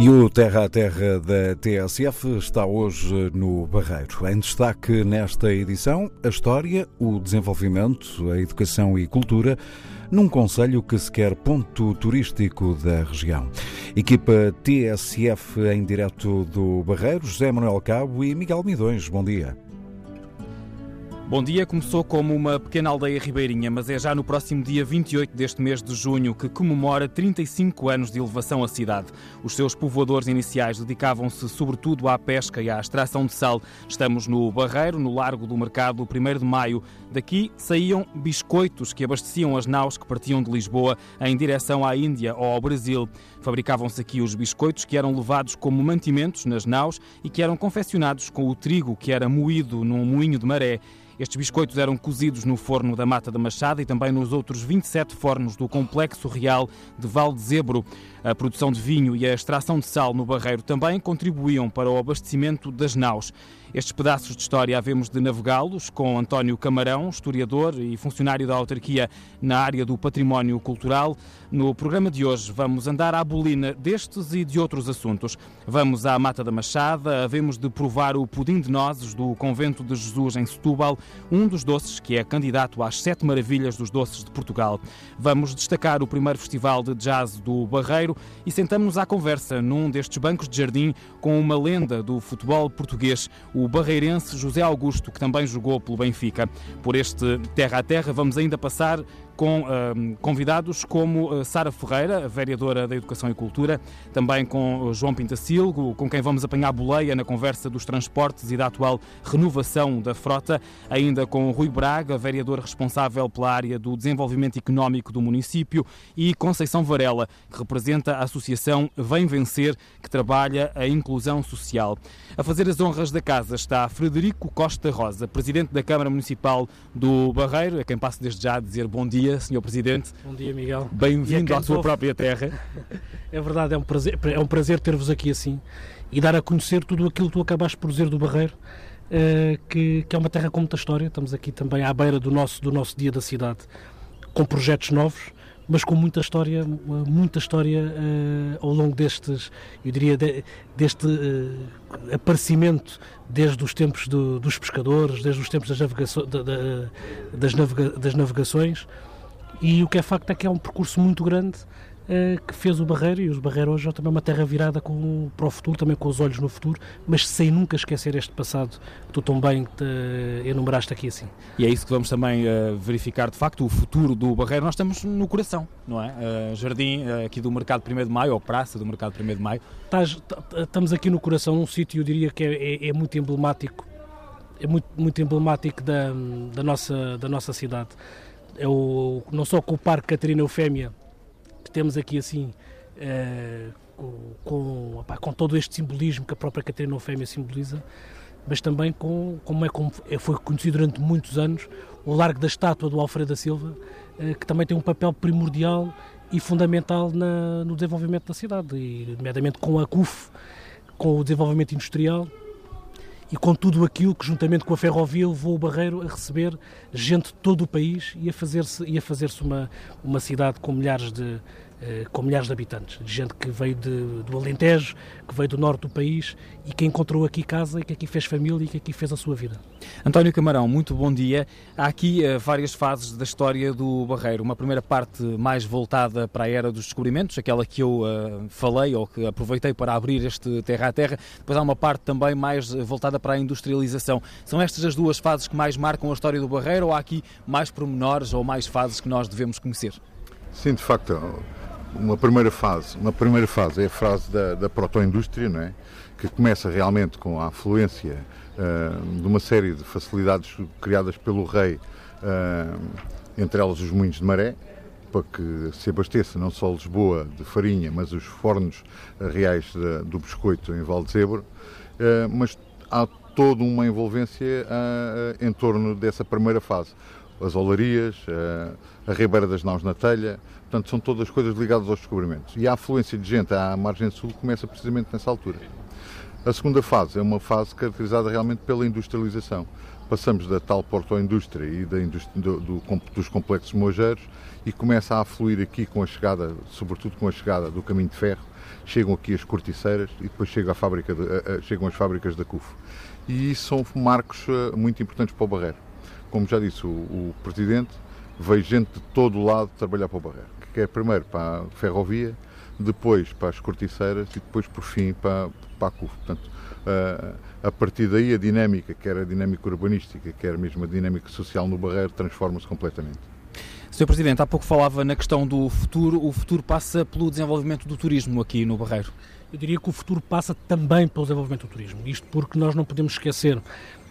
E o Terra a Terra da TSF está hoje no Barreiro. Em destaque nesta edição, a história, o desenvolvimento, a educação e cultura num conselho que se quer ponto turístico da região. Equipa TSF em direto do Barreiro, José Manuel Cabo e Miguel Midões. Bom dia. Bom dia começou como uma pequena aldeia ribeirinha, mas é já no próximo dia 28 deste mês de junho que comemora 35 anos de elevação à cidade. Os seus povoadores iniciais dedicavam-se sobretudo à pesca e à extração de sal. Estamos no Barreiro, no Largo do Mercado, 1 de maio. Daqui saíam biscoitos que abasteciam as naus que partiam de Lisboa em direção à Índia ou ao Brasil. Fabricavam-se aqui os biscoitos que eram levados como mantimentos nas naus e que eram confeccionados com o trigo que era moído num moinho de maré. Estes biscoitos eram cozidos no forno da Mata da Machada e também nos outros 27 fornos do Complexo Real de Val de Zebro. A produção de vinho e a extração de sal no Barreiro também contribuíam para o abastecimento das naus. Estes pedaços de história havemos de navegá-los com António Camarão, historiador e funcionário da autarquia na área do património cultural. No programa de hoje vamos andar à bolina destes e de outros assuntos. Vamos à Mata da Machada, havemos de provar o pudim de nozes do Convento de Jesus em Setúbal, um dos doces que é candidato às sete maravilhas dos doces de Portugal. Vamos destacar o primeiro festival de jazz do Barreiro e sentamos-nos à conversa num destes bancos de jardim com uma lenda do futebol português, o barreirense José Augusto, que também jogou pelo Benfica. Por este terra a terra, vamos ainda passar com uh, convidados como uh, Sara Ferreira, vereadora da Educação e Cultura, também com uh, João Pintacilgo, com quem vamos apanhar boleia na conversa dos transportes e da atual renovação da frota, ainda com Rui Braga, vereador responsável pela área do desenvolvimento económico do município, e Conceição Varela, que representa a Associação Vem Vencer, que trabalha a inclusão social. A fazer as honras da casa está Frederico Costa Rosa, presidente da Câmara Municipal do Barreiro, a quem passo desde já a dizer bom dia dia, Sr. Presidente. Bom dia, Miguel. Bem-vindo à sua própria terra. É verdade, é um prazer, é um prazer ter-vos aqui assim e dar a conhecer tudo aquilo que tu acabaste por dizer do Barreiro, uh, que, que, é uma terra com muita história. Estamos aqui também à beira do nosso, do nosso dia da cidade, com projetos novos, mas com muita história, muita história uh, ao longo destes, eu diria, de, deste uh, aparecimento desde os tempos do, dos pescadores, desde os tempos das, navegaço, da, da, das, navega, das navegações e o que é facto é que é um percurso muito grande uh, que fez o Barreiro, e os Barreiro hoje é também uma terra virada com, para o futuro, também com os olhos no futuro, mas sem nunca esquecer este passado que tu tão bem te enumeraste aqui assim. E é isso que vamos também uh, verificar, de facto, o futuro do Barreiro. Nós estamos no coração, não é? Uh, jardim aqui do Mercado 1 de Maio, ou Praça do Mercado 1 de Maio. Estás, estamos aqui no coração, num sítio, eu diria que é, é, é muito emblemático é muito, muito emblemático da, da, nossa, da nossa cidade é o, não só com o Parque Catarina Eufémia, que temos aqui assim, é, com, opa, com, todo este simbolismo que a própria Catarina Eufémia simboliza, mas também com, como é como é, foi conhecido durante muitos anos, o Largo da Estátua do Alfredo da Silva, é, que também tem um papel primordial e fundamental na, no desenvolvimento da cidade, e nomeadamente com a CUF, com o desenvolvimento industrial, e com tudo aquilo que, juntamente com a ferrovia, levou o Barreiro a receber gente de todo o país e a fazer-se fazer uma, uma cidade com milhares de, com milhares de habitantes, de gente que veio de, do Alentejo, que veio do norte do país e que encontrou aqui casa e que aqui fez família e que aqui fez a sua vida. António Camarão, muito bom dia. Há aqui uh, várias fases da história do Barreiro. Uma primeira parte mais voltada para a era dos descobrimentos, aquela que eu uh, falei ou que aproveitei para abrir este terra a terra. Depois há uma parte também mais voltada para a industrialização. São estas as duas fases que mais marcam a história do Barreiro ou há aqui mais pormenores ou mais fases que nós devemos conhecer? Sim, de facto uma primeira fase. Uma primeira fase é a fase da, da protoindústria, não é? que começa realmente com a afluência uh, de uma série de facilidades criadas pelo rei, uh, entre elas os moinhos de maré, para que se abasteça não só Lisboa de farinha, mas os fornos reais de, do biscoito em Valdezebro, uh, mas há toda uma envolvência em torno dessa primeira fase as olarias, a Ribeira das Naus na Telha, portanto são todas coisas ligadas aos descobrimentos. E a afluência de gente à margem sul começa precisamente nessa altura. A segunda fase é uma fase caracterizada realmente pela industrialização, passamos da tal porto-indústria e da indústria, do, do, dos complexos mojeiros e começa a fluir aqui com a chegada, sobretudo com a chegada do caminho de ferro, chegam aqui as corticeiras e depois chega a fábrica de, a, a, chegam as fábricas da CUF. E isso são marcos uh, muito importantes para o Barreiro. Como já disse o, o Presidente, veio gente de todo o lado trabalhar para o Barreiro, que quer primeiro para a ferrovia, depois para as corticeiras e depois, por fim, para, para a CUF. Portanto, uh, a partir daí a dinâmica, quer a dinâmica urbanística, quer mesmo a dinâmica social no Barreiro, transforma-se completamente. Sr. Presidente, há pouco falava na questão do futuro. O futuro passa pelo desenvolvimento do turismo aqui no Barreiro. Eu diria que o futuro passa também pelo desenvolvimento do turismo. Isto porque nós não podemos esquecer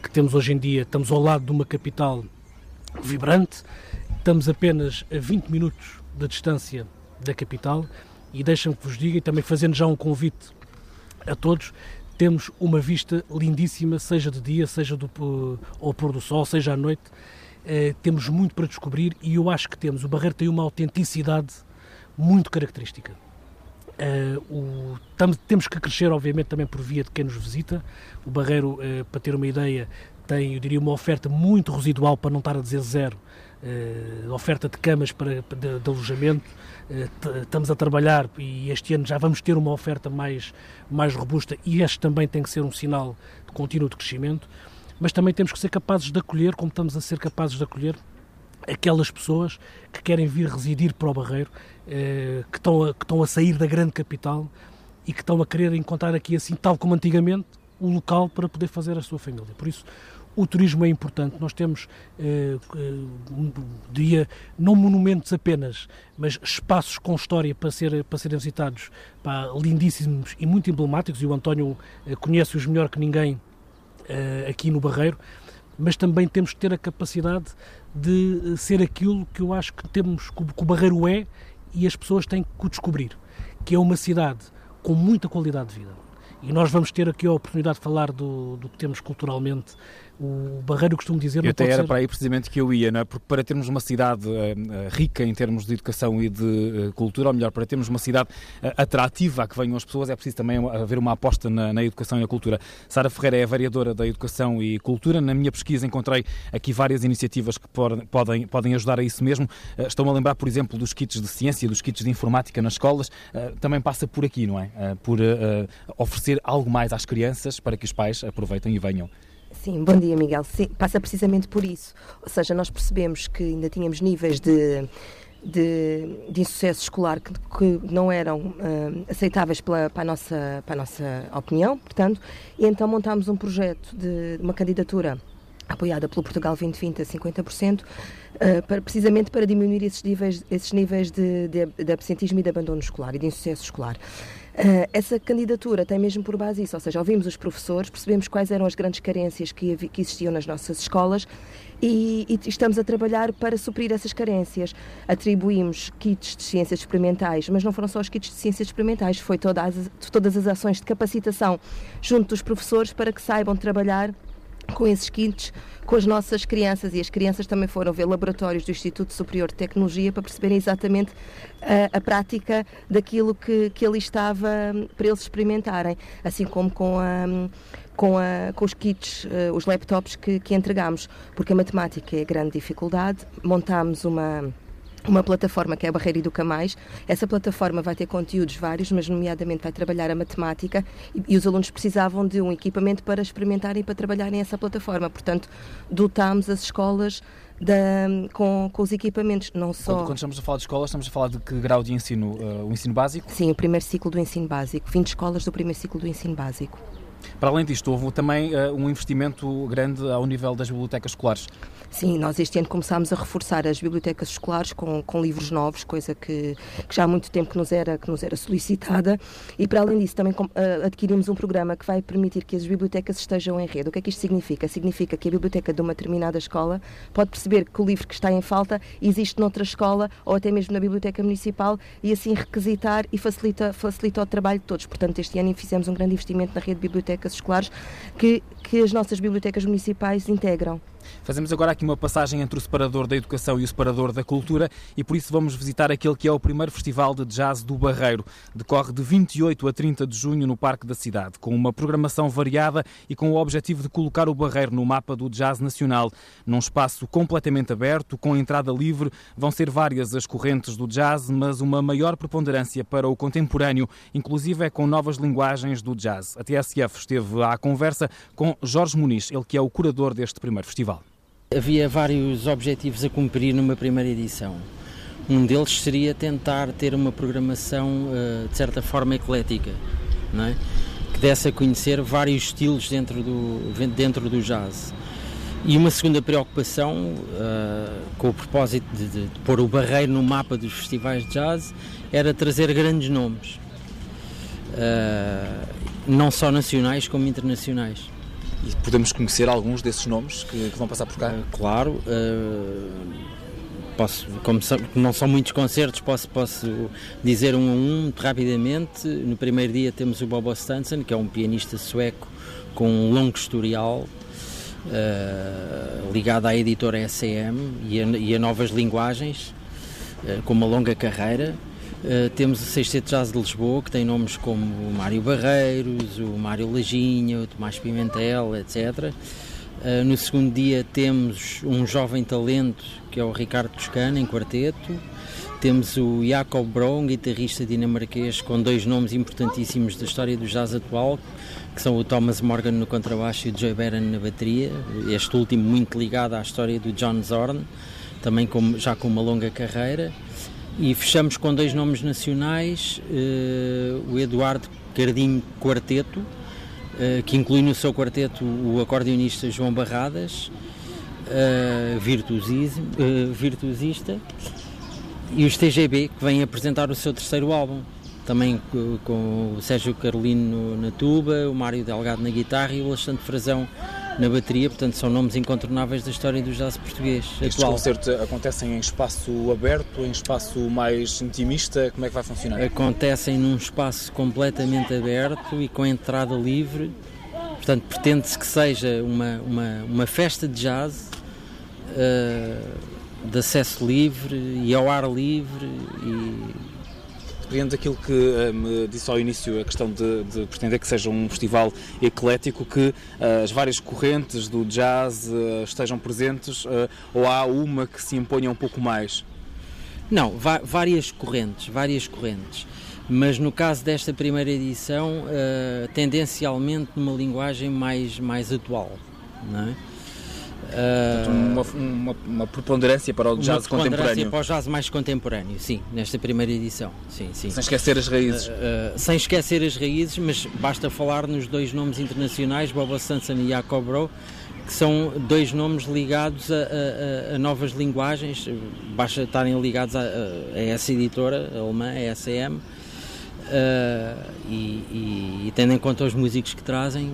que temos hoje em dia, estamos ao lado de uma capital vibrante, estamos apenas a 20 minutos da distância da capital e deixam que vos diga, e também fazendo já um convite a todos, temos uma vista lindíssima, seja de dia, seja do, ao pôr do sol, seja à noite. Uh, temos muito para descobrir e eu acho que temos. O Barreiro tem uma autenticidade muito característica. Uh, o, tam, temos que crescer, obviamente, também por via de quem nos visita. O Barreiro, uh, para ter uma ideia, tem, eu diria, uma oferta muito residual, para não estar a dizer zero, oferta de camas para, de, de alojamento. estamos a trabalhar e este ano já vamos ter uma oferta mais, mais robusta e este também tem que ser um sinal de contínuo de crescimento mas também temos que ser capazes de acolher, como estamos a ser capazes de acolher, aquelas pessoas que querem vir residir para o Barreiro, eh, que, estão a, que estão a sair da grande capital e que estão a querer encontrar aqui, assim, tal como antigamente, o local para poder fazer a sua família. Por isso, o turismo é importante. Nós temos, eh, eh, diria, não monumentos apenas, mas espaços com história para, ser, para serem visitados, pá, lindíssimos e muito emblemáticos, e o António eh, conhece-os melhor que ninguém aqui no Barreiro, mas também temos que ter a capacidade de ser aquilo que eu acho que temos que o Barreiro é e as pessoas têm que o descobrir, que é uma cidade com muita qualidade de vida. E nós vamos ter aqui a oportunidade de falar do, do que temos culturalmente o Barreiro costuma dizer... Eu até era ser... para aí precisamente que eu ia, não é? porque para termos uma cidade uh, rica em termos de educação e de uh, cultura, ou melhor, para termos uma cidade uh, atrativa a que venham as pessoas, é preciso também haver uma aposta na, na, educação e na cultura. Sara Ferreira é a variadora da educação e cultura. Na minha pesquisa encontrei aqui várias iniciativas que por, podem, podem ajudar a isso mesmo. Estou-me a lembrar, por exemplo, dos kits de ciência, dos kits de informática nas escolas. Também passa por aqui, não é? Por oferecer algo mais às crianças para que os pais aproveitem e venham. Sim, bom dia, Miguel. Sim, passa precisamente por isso. Ou seja, nós percebemos que ainda tínhamos níveis de, de, de insucesso escolar que, que não eram uh, aceitáveis pela, para, a nossa, para a nossa opinião, portanto, e então montámos um projeto de uma candidatura apoiada pelo Portugal 2020 a 50%, uh, para, precisamente para diminuir esses níveis, esses níveis de, de, de absentismo e de abandono escolar e de insucesso escolar. Uh, essa candidatura tem mesmo por base isso, ou seja, ouvimos os professores, percebemos quais eram as grandes carências que, que existiam nas nossas escolas e, e, estamos a trabalhar para suprir essas carências. Atribuímos kits de ciências experimentais, mas não foram só os kits de ciências experimentais, foi toda as, todas as ações de capacitação junto dos professores para que saibam trabalhar com esses kits com as nossas crianças. E as crianças também foram ver laboratórios do Instituto Superior de Tecnologia para perceberem exatamente a, a prática daquilo que, que ali estava hum, para eles experimentarem, assim como com a com, a, com, os kits, uh, os laptops que, que entregámos, porque a matemática é grande dificuldade. Montámos uma, uma plataforma que é a Barreira Educa Mais. Essa plataforma vai ter conteúdos vários, mas nomeadamente vai trabalhar a matemática e, e os alunos precisavam de um equipamento para experimentarem e para trabalharem essa plataforma. Portanto, dotámos as escolas da, com, com, os equipamentos, não só... Quando, quando, estamos a falar de escolas, estamos a falar de que grau de ensino? Uh, o ensino básico? Sim, o primeiro ciclo do ensino básico. 20 escolas do primeiro ciclo do ensino básico. Para além disto, houve também uh, um investimento grande ao nível das bibliotecas escolares. Sim, nós este ano começámos a reforçar as bibliotecas escolares com, com livros novos, coisa que, que, já há muito tempo que nos, era, que nos era solicitada. E para além disso, também uh, adquirimos um programa que vai permitir que as bibliotecas estejam em rede. O que é que isto significa? Significa que a biblioteca de uma determinada escola pode perceber que o livro que está em falta existe noutra escola ou até mesmo na biblioteca municipal e assim requisitar e facilita, facilita o trabalho de todos. Portanto, este ano fizemos um grande investimento na rede de bibliotecas escolares que, que as nossas bibliotecas municipais integram. Fazemos agora aqui uma passagem entre o separador da educação e o separador da cultura e por isso vamos visitar aquele que é o primeiro festival de jazz do Barreiro. Decorre de 28 a 30 de junho no Parque da Cidade, com uma programação variada e com o objetivo de colocar o Barreiro no mapa do jazz nacional. Num espaço completamente aberto, com entrada livre, vão ser várias as correntes do jazz, mas uma maior preponderância para o contemporâneo, inclusive é com novas linguagens do jazz. A TSF esteve à conversa com Jorge Muniz, ele que é o curador deste primeiro festival. Havia vários objetivos a cumprir numa primeira edição. Um deles seria tentar ter uma programação uh, de certa forma eclética, não é? que desse a conhecer vários estilos dentro do, dentro do jazz. E uma segunda preocupação, uh, com o propósito de, de, de, pôr o barreiro no mapa dos festivais de jazz, era trazer grandes nomes, uh, não só nacionais como internacionais. E podemos conhecer alguns desses nomes que, que vão passar por cá? Uh, claro. Uh, posso, como são, não são muitos concertos, posso, posso dizer um a um muito rapidamente. No primeiro dia temos o Bobo Stanson, que é um pianista sueco com um longo historial. Uh, ligado à editora SEM e a, e a novas linguagens, com uma longa carreira. Uh, temos o Sexteto Jazz de Lisboa, que tem nomes como o Mário Barreiros, o Mário Lajinha, o Tomás Pimentel, etc. Eh, no segundo dia temos um jovem talento, que é o Ricardo Toscana, em quarteto. Temos o Jacob Brown, guitarrista dinamarquês, com dois nomes importantíssimos da história do jazz atual, que são o Thomas Morgan no contrabaixo e o Joey Barron na bateria. Este último muito ligado à história do John Zorn, também com, já com uma longa carreira. E fechamos com dois nomes nacionais, uh, o Eduardo Cardinho Quarteto, uh, que inclui no seu quarteto o acordeonista João Barradas, uh, virtuosista, e os TGB, que vêm apresentar o seu terceiro álbum, também com o Sérgio Carolino na tuba, o Mário Delgado na guitarra e o Alexandre Frazão na bateria, portanto são nomes incontornáveis da história do jazz português Estes atual. concertos acontecem em espaço aberto, em espaço mais intimista, como é que vai funcionar? Acontecem num espaço completamente aberto e com entrada livre, portanto pretende-se que seja uma, uma, uma festa de jazz uh, de acesso livre e ao ar livre e compreendo aquilo que uh, me disse ao início, a questão de, de, pretender que seja um festival eclético, que uh, as várias correntes do jazz uh, estejam presentes, ou há uma que se imponha um pouco mais? Não, várias correntes, várias correntes. Mas no caso desta primeira edição, tendencialmente numa linguagem mais, mais atual, não é? Portanto, uma, uma, uma, preponderância para o jazz contemporâneo. para o jazz mais contemporâneo, sim, nesta primeira edição. Sim, sim. Sem esquecer as raízes. Uh, uh, sem esquecer as raízes, mas basta falar nos dois nomes internacionais, Boba Sanson e Jacob Bro, que são dois nomes ligados a, a, a, novas linguagens, basta estarem ligados a, a essa editora alemã, a SM Uh, e, e, e, tendo em conta os músicos que trazem,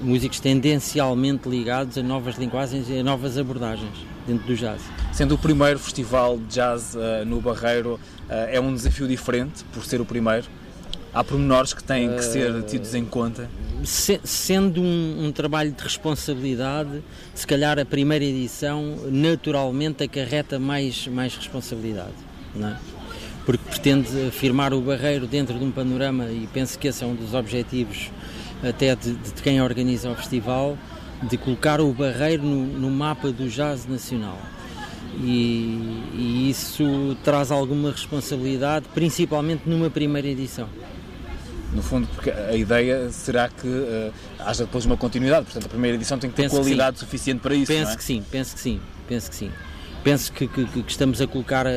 músicos tendencialmente ligados a novas linguagens e a novas abordagens dentro do jazz. Sendo o primeiro festival de jazz uh, no Barreiro, uh, é um desafio diferente por ser o primeiro? Há pormenores que têm que ser tidos em conta? Se, sendo um, um, trabalho de responsabilidade, se calhar a primeira edição naturalmente acarreta mais, mais responsabilidade. Não é? Porque pretende afirmar o barreiro dentro de um panorama e penso que esse é um dos objetivos até de, de quem organiza o festival, de colocar o barreiro no, no mapa do jazz nacional. E, e, isso traz alguma responsabilidade, principalmente numa primeira edição. No fundo, porque a ideia será que uh, haja depois uma continuidade, portanto a primeira edição tem que ter penso qualidade suficiente para isso. Penso é? que sim, penso que sim, penso que sim penso que, que, que, estamos a colocar a,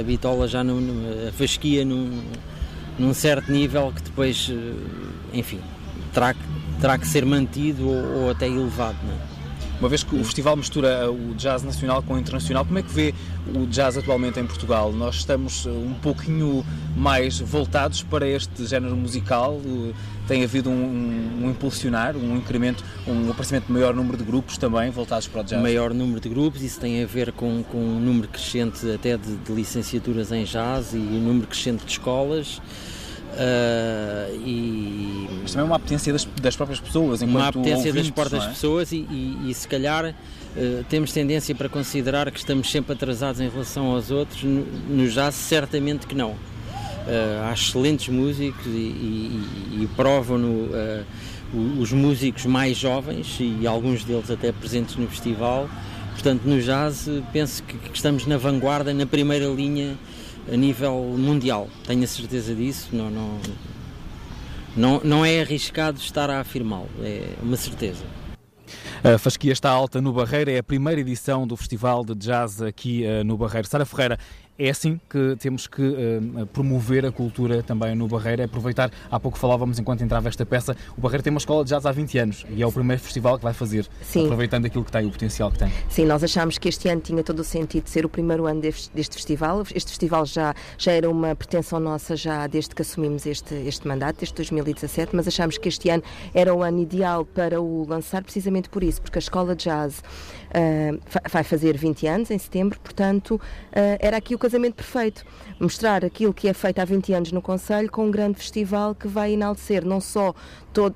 a, bitola já, no, a fasquia num, num certo nível que depois, eh, enfim, terá, terá que ser mantido ou, ou até elevado. Não é? Uma vez que o festival mistura o jazz nacional com o internacional, como é que vê o jazz atualmente em Portugal? Nós estamos eh, um pouquinho mais voltados para este género musical? Tem havido um, um impulsionar, um incremento, um aparecimento de maior número de grupos também voltados para o jazz? Maior número de grupos, isso tem a ver com, com um número crescente até de, de licenciaturas em jazz e um número crescente de escolas. Uh, e Mas também é uma apetência das, das próprias pessoas, uma apetência ouvintes, das próprias é? pessoas e, e, e, se calhar uh, temos tendência para considerar que estamos sempre atrasados em relação aos outros, no, no jazz certamente que não. Uh, há excelentes músicos e, e, e provam-no os músicos mais jovens e alguns deles até presentes no festival. Portanto, no jazz penso que, que estamos na vanguarda, na primeira linha a nível mundial. Tenho a certeza disso. Não, não, não, não é arriscado estar a afirmá-lo, é uma certeza. A Fasquia está alta no Barreiro, é a primeira edição do Festival de Jazz aqui uh, no Barreiro. Sara Ferreira, é assim que temos que uh, promover a cultura também no Barreiro, é aproveitar, há pouco falávamos enquanto entrava esta peça, o Barreiro tem uma escola de jazz há 20 anos e é o primeiro festival que vai fazer, Sim. aproveitando aquilo que tem, o potencial que tem. Sim, nós achámos que este ano tinha todo o sentido de ser o primeiro ano deste, deste festival. Este festival já, já era uma pretensão nossa já desde que assumimos este, este mandato, desde 2017, mas achámos que este ano era o ano ideal para o lançar precisamente por isso, porque a escola de jazz vai fazer 20 anos em setembro, portanto uh, era aqui o casamento perfeito. Mostrar aquilo que é feito há 20 anos no Conselho com um grande festival que vai enaltecer não só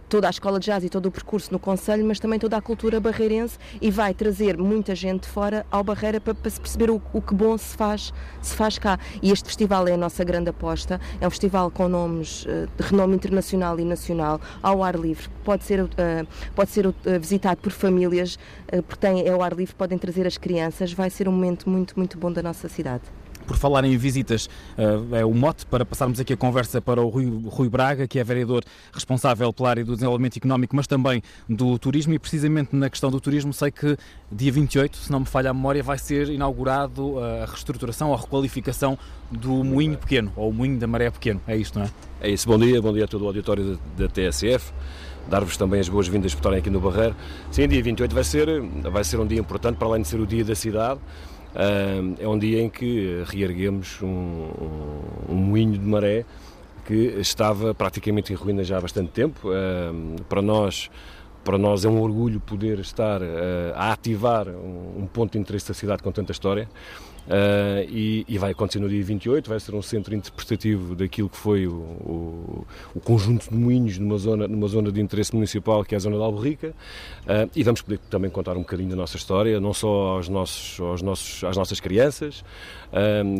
toda a escola de jazz e todo o percurso no Conselho, mas também toda a cultura barreirense e vai trazer muita gente de fora ao Barreira para, se perceber o, o, que bom se faz, se faz cá. E este festival é a nossa grande aposta, é um festival com nomes uh, de renome internacional e nacional, ao ar livre, pode ser, uh, pode ser uh, visitado por famílias, porque tem, é ao ar livre, podem trazer as crianças, vai ser um momento muito, muito bom da nossa cidade. Por falar em visitas, uh, é o mote para passarmos aqui a conversa para o Rui, Rui, Braga, que é vereador responsável pela área do desenvolvimento económico, mas também do turismo. E precisamente na questão do turismo, sei que dia 28, se não me falha a memória, vai ser inaugurado a reestruturação, a requalificação do Moinho Pequeno, ou o Moinho da Maré Pequeno. É isto, não é? É isso. Bom dia, bom dia a todo o auditório da, da TSF dar-vos também as boas-vindas por estarem aqui no Barreiro. Sim, dia 28 vai ser, vai ser um dia importante, para além de ser o dia da cidade, é um dia em que reerguemos um, um, um moinho de maré que estava praticamente em ruína já há bastante tempo. Para nós, para nós é um orgulho poder estar a ativar um ponto de interesse da cidade com tanta história. Uh, e, e, vai acontecer no dia 28, vai ser um centro interpretativo daquilo que foi o, o, o, conjunto de moinhos numa zona, numa zona de interesse municipal que é a zona da Alberrica uh, e vamos poder também contar um bocadinho da nossa história, não só aos nossos, aos nossos, às nossas crianças,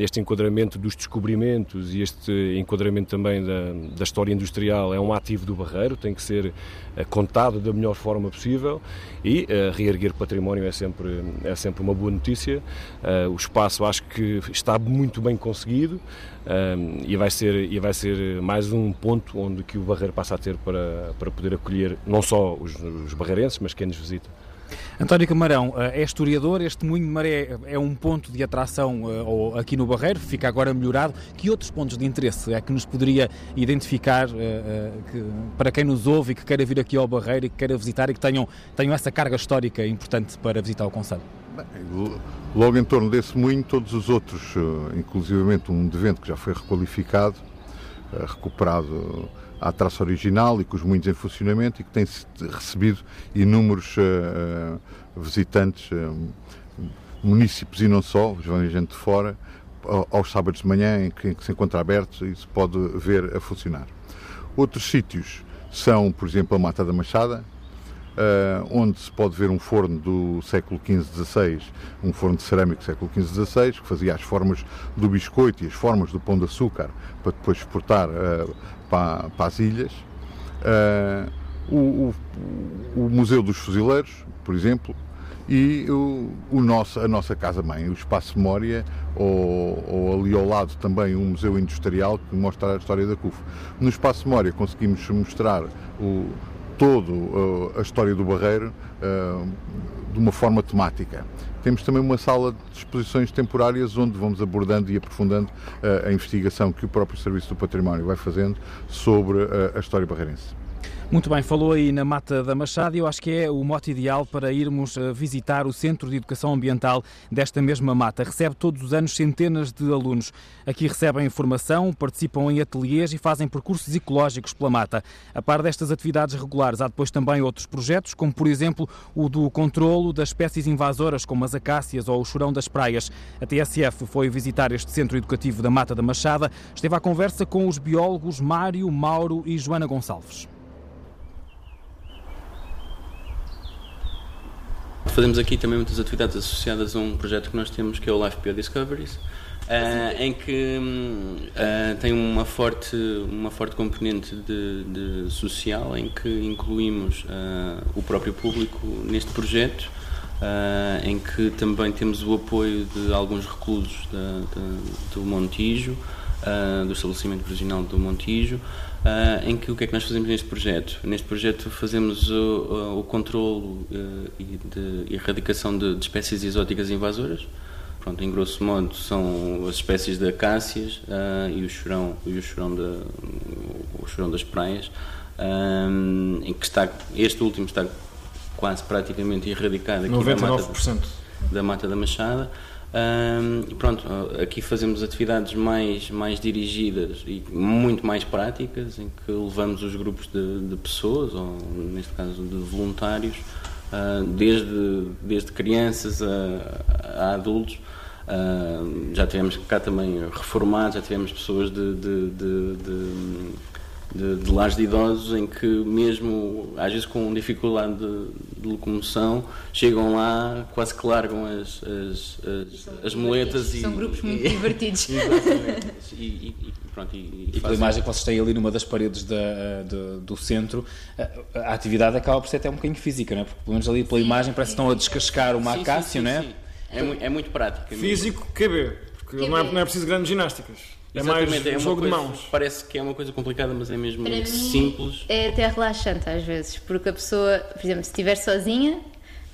este enquadramento dos descobrimentos e este enquadramento também da, da história industrial é um ativo do Barreiro, tem que ser contado da melhor forma possível e reerguer património é sempre, é sempre uma boa notícia. o espaço acho que está muito bem conseguido um, e, vai ser, e vai ser mais um ponto onde que o Barreiro passa a ter para, para poder acolher não só os, os barreirenses, mas quem nos visita. António Camarão eh, é historiador, este Moinho de Maré é um ponto de atração eh, aqui no Barreiro, fica agora melhorado. Que outros pontos de interesse é que nos poderia identificar eh, para quem nos ouve e que queira vir aqui ao Barreiro e que queira visitar e que tenham, tenham essa carga histórica importante para visitar o Conselho? Logo em torno desse moinho, todos os outros, inclusivamente um de que já foi requalificado, recuperado à traça original e com os moinhos em funcionamento e que tem recebido inúmeros uh, visitantes, uh, munícipes e não só, vem gente de fora, aos sábados de manhã em que, em que se encontra aberto e se pode ver a funcionar. Outros sítios são, por exemplo, a Mata da Machada, Uh, onde se pode ver um forno do século XV-XVI, um forno de cerâmica do século XV-XVI, que fazia as formas do biscoito e as formas do pão de açúcar para depois exportar uh, para, para, as ilhas. Uh, o, o, o, Museu dos Fuzileiros, por exemplo, e o, o nosso, a nossa casa-mãe, o Espaço Memória, ou, ou, ali ao lado também um museu industrial que mostra a história da CUF. No Espaço Memória conseguimos mostrar o, todo uh, a história do Barreiro uh, de uma forma temática. Temos também uma sala de exposições temporárias onde vamos abordando e aprofundando uh, a investigação que o próprio Serviço do Património vai fazendo sobre a história barreirense. Muito bem, falou aí na Mata da Machada e eu acho que é o mote ideal para irmos eh, visitar o Centro de Educação Ambiental desta mesma mata. Recebe todos os anos centenas de alunos. Aqui recebem informação, participam em ateliês e fazem percursos ecológicos pela mata. A par destas atividades regulares, há depois também outros projetos, como por exemplo o do controlo das espécies invasoras, como as acácias ou o chorão das praias. A TSF foi visitar este Centro Educativo da Mata da Machada. Esteve à conversa com os biólogos Mário, Mauro e Joana Gonçalves. Fazemos aqui também muitas atividades associadas a um projeto que nós temos que é o Life Biodiscoveries, uh, em que uh, tem uma forte, uma forte componente de, de social, em que incluímos uh, o próprio público neste projeto, em que também temos o apoio de alguns reclusos da, da, do Montijo, do estabelecimento prisional do Montijo, Uh, em que o que é que nós fazemos neste projeto? Neste projeto fazemos o, o, controlo uh, e de erradicação de, de, espécies exóticas invasoras. Pronto, em grosso modo são as espécies de acácias uh, e o chorão, e o chorão, de, o chorão das praias, em que está, este último está quase praticamente erradicado aqui 99%. da mata, da mata da Machada. Um, pronto, aqui fazemos atividades mais, mais dirigidas e muito mais práticas, em que levamos os grupos de, de pessoas, ou neste caso de voluntários, uh, desde, desde crianças a, a adultos. Uh, já tivemos cá também reformados, já tivemos pessoas de, de, de, de de, de lares de idosos em que mesmo às vezes com dificuldade de, de locomoção chegam lá quase que largam as, as, as, as muletas e são grupos muito e, divertidos e, e, e, pronto, e, e pela imagem que vocês têm ali numa das paredes da, do, do centro a, a, atividade acaba por ser até um bocadinho física, não é? porque pelo menos ali pela sim, imagem parece que estão a descascar uma acácia, não é? É, muito, é muito prático físico, QB porque QB. Não, é, não é preciso grandes ginásticas é mais é um jogo coisa, de mãos. Parece que é uma coisa complicada, mas é mesmo Para simples. É até relaxante às vezes, porque a pessoa, por exemplo, se estiver sozinha,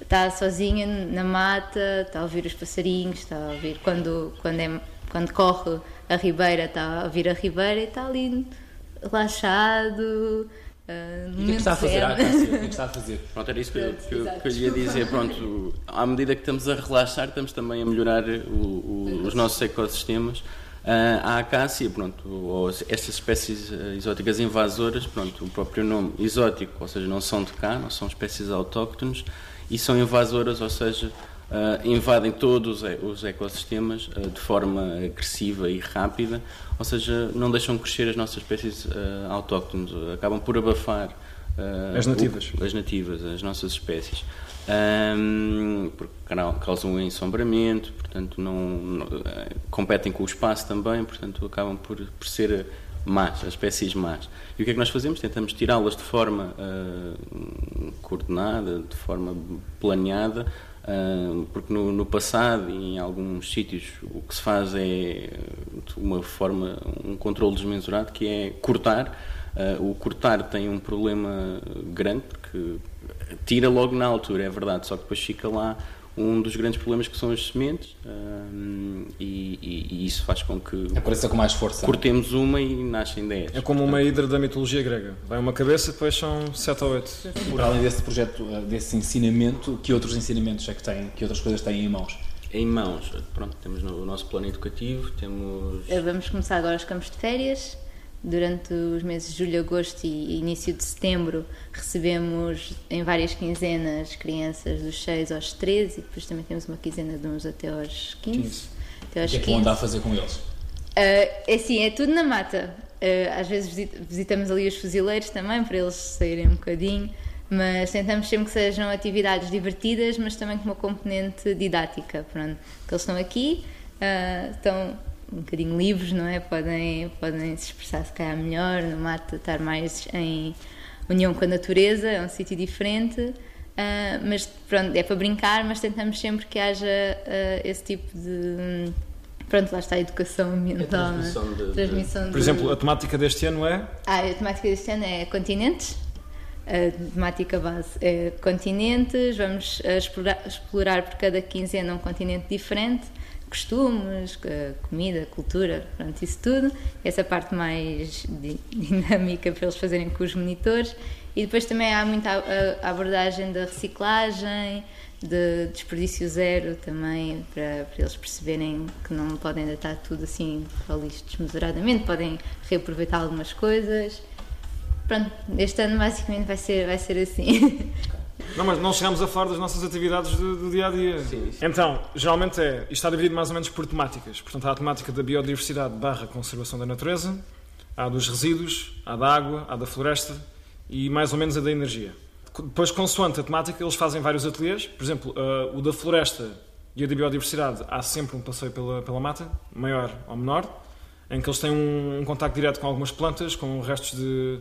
está sozinha na mata, está a ouvir os passarinhos, está a ouvir quando, quando, é, quando corre a ribeira, está a ouvir a ribeira e está ali relaxado. Uh, o que é que está a fazer? Ah, o que é que está a fazer? Pronto, era isso que, eu, que, eu, que eu lhe ia dizer. Pronto, à medida que estamos a relaxar, estamos também a melhorar o, o, os nossos ecossistemas a acácia, pronto, ou estas espécies uh, exóticas invasoras, pronto, o próprio nome exótico, ou seja, não são de cá, não são espécies autóctones e são invasoras, ou seja, uh, invadem todos os ecossistemas de forma agressiva e rápida, ou seja, não deixam crescer as nossas espécies autóctones, acabam por abafar as nativas, as nativas, as nossas espécies um, porque causam ensombramento, portanto não, não, eh, competem com o espaço também, portanto acabam por, por ser más, as espécies más. E o que é que nós fazemos? Tentamos tirá-las de forma uh, coordenada, de forma planeada, uh, porque no, no, passado em alguns sítios o que se faz é uma forma, um controle desmesurado que é cortar. Uh, o cortar tem um problema grande porque tira logo na altura, é verdade, só que depois fica lá um dos grandes problemas que são as sementes um, e, e, e, isso faz com que apareça com mais força. Cortemos uma e nascem 10. É como uma hidra da mitologia grega. Vai uma cabeça, depois são 7 ou 8. Por além desse projeto, desse ensinamento, que outros ensinamentos é que têm? Que outras coisas têm em mãos? Em mãos, pronto, temos o nosso plano educativo, temos... Vamos começar agora os campos de férias, Durante os meses de julho, agosto e início de setembro recebemos em várias quinzenas crianças dos 6 aos 13 e depois também temos uma quinzena de uns até aos 15. 15. Até aos o que é que vão andar a fazer com eles? Uh, é assim, é tudo na mata. Uh, às vezes visitamos ali os fuzileiros também para eles saírem um bocadinho, mas tentamos sempre que sejam atividades divertidas, mas também com uma componente didática. Pronto, que eles estão aqui, uh, estão um bocadinho livres, não é? Podem, podem se expressar se calhar melhor, no mato estar mais em união com a natureza, é um sítio diferente. Uh, mas pronto, é para brincar, mas tentamos sempre que haja uh, esse tipo de. Pronto, lá está a educação ambiental. A transmissão, de, transmissão de... Por exemplo, a temática deste ano é? Ah, a temática deste ano é continentes. A temática base é continentes. Vamos explorar, explorar por cada quinzena um continente diferente costumes, comida, cultura, pronto, isso tudo. Essa parte mais dinâmica para eles fazerem com os monitores. E depois também há muita abordagem da reciclagem, de desperdício zero também, para, para eles perceberem que não podem deitar tudo assim lixo desmesuradamente, podem reaproveitar algumas coisas. Pronto, este ano basicamente vai ser, vai ser assim. Não, mas não chegamos a falar das nossas atividades do, do dia a dia. Sim, sim. Então, geralmente é, isto está dividido mais ou menos por temáticas. Portanto, há a temática da biodiversidade barra conservação da natureza, há dos resíduos, há da água, há da floresta e mais ou menos a da energia. Depois, consoante a temática, eles fazem vários ateliês. Por exemplo, uh, o da floresta e o da biodiversidade, há sempre um passeio pela, pela mata, maior ou menor, em que eles têm um, um contacto direto com algumas plantas, com restos de,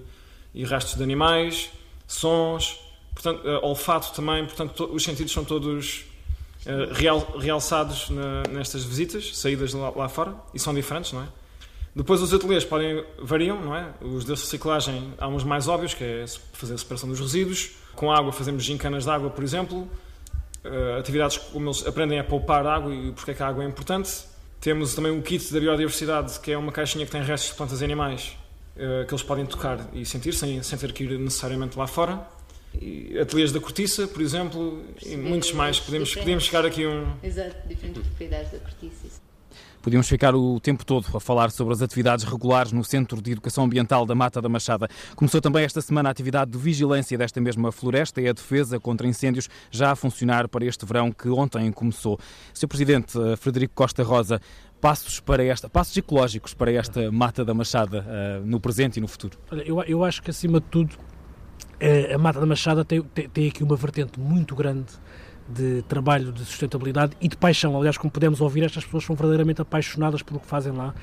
e restos de animais, sons, portanto, uh, olfato também. Portanto, os sentidos são todos uh, real, realçados na, nestas visitas, saídas lá, lá fora, e são diferentes, não é? Depois os ateliês podem variam, não é? Os de reciclagem há uns mais óbvios, que é fazer a separação dos resíduos. Com água fazemos gincanas de água, por exemplo. Uh, atividades como eles aprendem a poupar água e porque é que a água é importante. Temos também o kit da biodiversidade, que é uma caixinha que tem restos de plantas e animais que eles podem tocar e sentir sem, sem ter que ir necessariamente lá fora. E ateliês da cortiça, por exemplo, e muitos mais. Podemos, podemos chegar aqui a um. Exato, diferentes propriedades da cortiça. Podíamos ficar o tempo todo a falar sobre as atividades regulares no Centro de Educação Ambiental da Mata da Machada. Começou também esta semana a atividade de vigilância desta mesma floresta e a defesa contra incêndios já a funcionar para este verão que ontem começou. Sr. Presidente eh, Frederico Costa Rosa, passos para esta, passos ecológicos para esta Mata da Machada uh, no presente e no futuro? Olha, eu, eu acho que acima de tudo eh, a Mata da Machada tem, tem, aqui uma vertente muito grande de trabalho, de sustentabilidade e de paixão. Aliás, como podemos ouvir, estas pessoas são verdadeiramente apaixonadas pelo que fazem lá,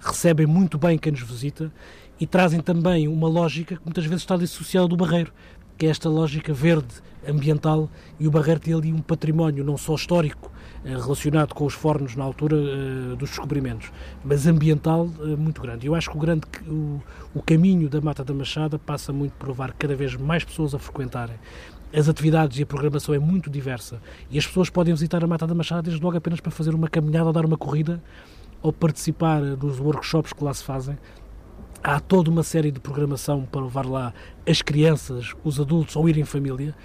recebem muito bem quem nos visita e trazem também uma lógica que muitas vezes está dissociada do barreiro, que é esta lógica verde, ambiental, e o barreiro tem ali um património não só histórico, relacionado com os fornos na altura uh, dos descobrimentos, mas ambiental uh, muito grande. Eu acho que o, grande, o, o caminho da Mata da Machada passa muito por levar cada vez mais pessoas a frequentarem as atividades e a programação é muito diversa e as pessoas podem visitar a Mata da Machada desde logo apenas para fazer uma caminhada ou dar uma corrida ou participar nos workshops que lá se fazem. Há toda uma série de programação para levar lá as crianças, os adultos ou ir em família eh,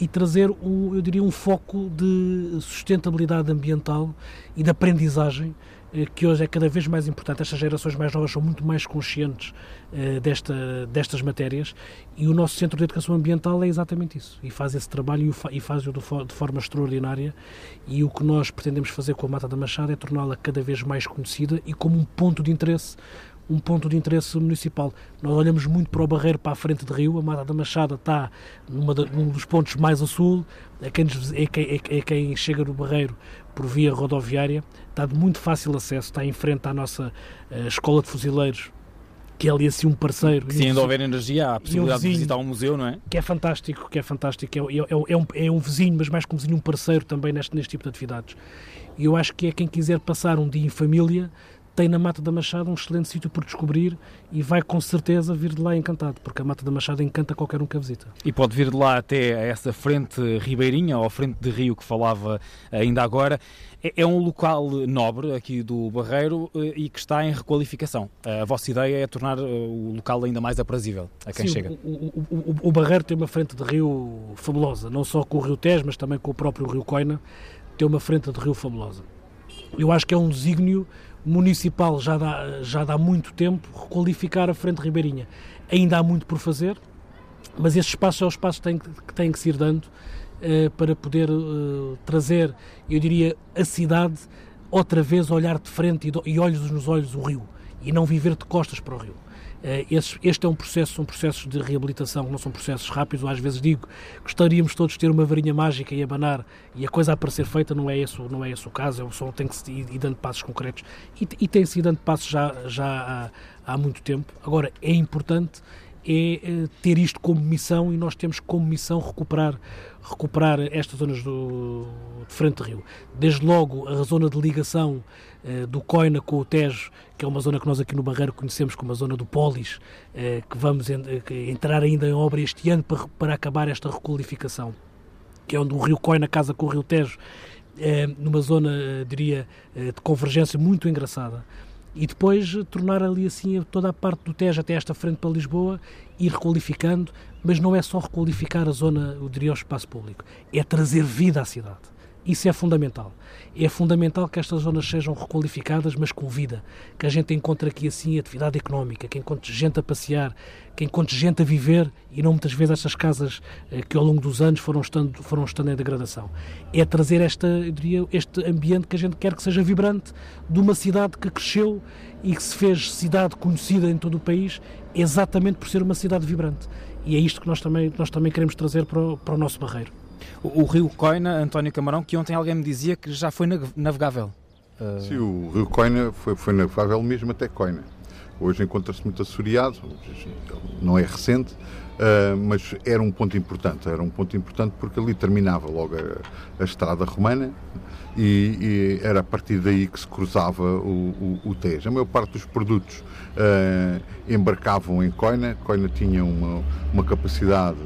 e trazer, um, eu diria, um foco de sustentabilidade ambiental e de aprendizagem eh, que hoje é cada vez mais importante. Estas gerações mais novas são muito mais conscientes uh, desta, destas matérias e o nosso Centro de Educação Ambiental é exatamente isso. E faz esse trabalho e, faz-o de, forma extraordinária. E o que nós pretendemos fazer com a Mata da Machada é torná-la cada vez mais conhecida e como um ponto de interesse um ponto de interesse municipal. Nós olhamos muito para o Barreiro, para a frente de Rio, a Mata da Machada está numa num dos pontos mais a sul, é quem, é, quem, é, é quem chega no Barreiro por via rodoviária, está de muito fácil acesso, está em frente à nossa uh, Escola de Fuzileiros, que é ali assim um parceiro. Se ainda houver energia, há a possibilidade vizinho, de visitar um museu, não é? Que é fantástico, que é fantástico. É, é, é, um, é um vizinho, mas mais que um vizinho, um parceiro também neste, neste tipo de atividades. E eu acho que é quem quiser passar um dia em família, tem na Mata da Machada um excelente sítio por descobrir e vai com certeza vir de lá encantado, porque a Mata da Machada encanta qualquer um que a visita. E pode vir de lá até a essa frente ribeirinha, ou frente de rio que falava ainda agora. É, é um local nobre aqui do Barreiro eh, e que está em requalificação. A vossa ideia é tornar eh, o local ainda mais aprazível a quem Sim, chega. O, o, o, o, Barreiro tem uma frente de rio fabulosa, não só com o Rio Tejo, mas também com o próprio Rio Coina, tem uma frente de rio fabulosa. Eu acho que é um desígnio municipal já dá, já dá muito tempo requalificar a frente ribeirinha. Ainda há muito por fazer, mas esses espaços são os espaços que têm que, têm que se ir dando uh, para poder uh, trazer, eu diria, a cidade outra vez olhar de frente e, do, e olhos nos olhos o rio e não viver de costas para o rio. Eh, este é um processo, são processos de reabilitação, não são processos rápidos. Às vezes digo, gostaríamos todos de ter uma varinha mágica e abanar e a coisa a parecer feita, não é esse, não é esse o caso, é só tem que se ir, dando passos concretos e, e tem sido dando passos já, já há, há muito tempo. Agora, é importante é eh, ter isto como missão e nós temos como missão recuperar recuperar estas zonas do, de frente de rio. Desde logo a zona de ligação eh, do Coina com o Tejo, que é uma zona que nós aqui no Barreiro conhecemos como a zona do Polis, eh, que vamos entrar ainda em obra este ano para, para acabar esta requalificação, que é onde o rio Coina casa com o rio Tejo numa zona, diria, de convergência muito engraçada e depois tornar ali assim toda a parte do Tejo até esta frente para Lisboa, ir requalificando, mas não é só requalificar a zona, eu diria, o espaço público, é trazer vida à cidade. Isso é fundamental. É fundamental que estas zonas sejam requalificadas, mas com vida. Que a gente encontre aqui assim atividade económica, que encontre gente a passear, que encontre gente a viver e não muitas vezes estas casas eh, que ao longo dos anos foram estando, foram estando em degradação. É trazer esta, diria, este ambiente que a gente quer que seja vibrante de uma cidade que cresceu e que se fez cidade conhecida em todo o país exatamente por ser uma cidade vibrante. E é isto que nós também, nós também queremos trazer para o, para o nosso barreiro. O, o rio Coina, António Camarão, que ontem alguém me dizia que já foi navegável. Uh... Sim, o rio Coina foi, foi navegável mesmo até Coina. Hoje encontra-se muito assoreado, não é recente, uh, mas era um ponto importante. Era um ponto importante porque ali terminava logo a, a estrada romana e, e, era a partir daí que se cruzava o, o, o Tejo. A maior parte dos produtos uh, embarcavam em Coina. Coina tinha uma, uma capacidade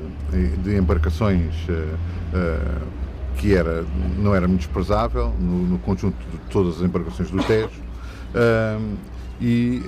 de embarcações uh, que era, não era muito desprezável no, no, conjunto de todas as embarcações do Tejo. e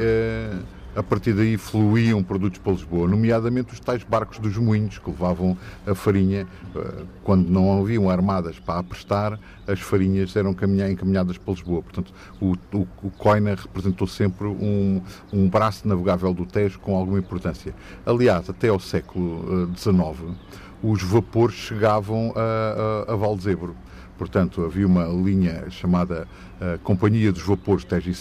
a partir daí fluíam produtos para Lisboa, nomeadamente os tais barcos dos moinhos que levavam a farinha. Eh, quando não haviam armadas para aprestar, as farinhas eram encaminhadas para Lisboa. Portanto, o, o, o Coina representou sempre um, um braço navegável do Tejo com alguma importância. Aliás, até ao século XIX, eh, os vapores chegavam a, a, a Valdezebro. Portanto, havia uma linha chamada uh, Companhia dos Vapores Tejo e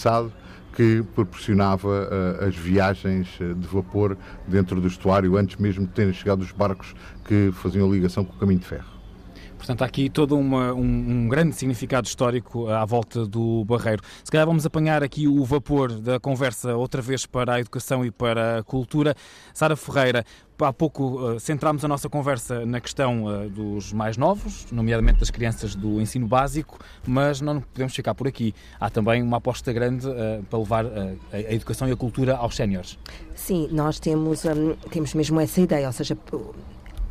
que proporcionava uh, as viagens eh, de vapor dentro do estuário antes mesmo de terem chegado os barcos que faziam ligação com o caminho de ferro. Portanto, há aqui todo uma, um, um, grande significado histórico à volta do Barreiro. Se calhar vamos apanhar aqui o vapor da conversa outra vez para a educação e para a cultura. Sara Ferreira, há pouco uh, centrámos a nossa conversa na questão uh, dos mais novos, nomeadamente das crianças do ensino básico, mas não podemos ficar por aqui. Há também uma aposta grande para levar a educação e a cultura aos séniores. Sim, nós temos, um, temos mesmo essa ideia, ou seja,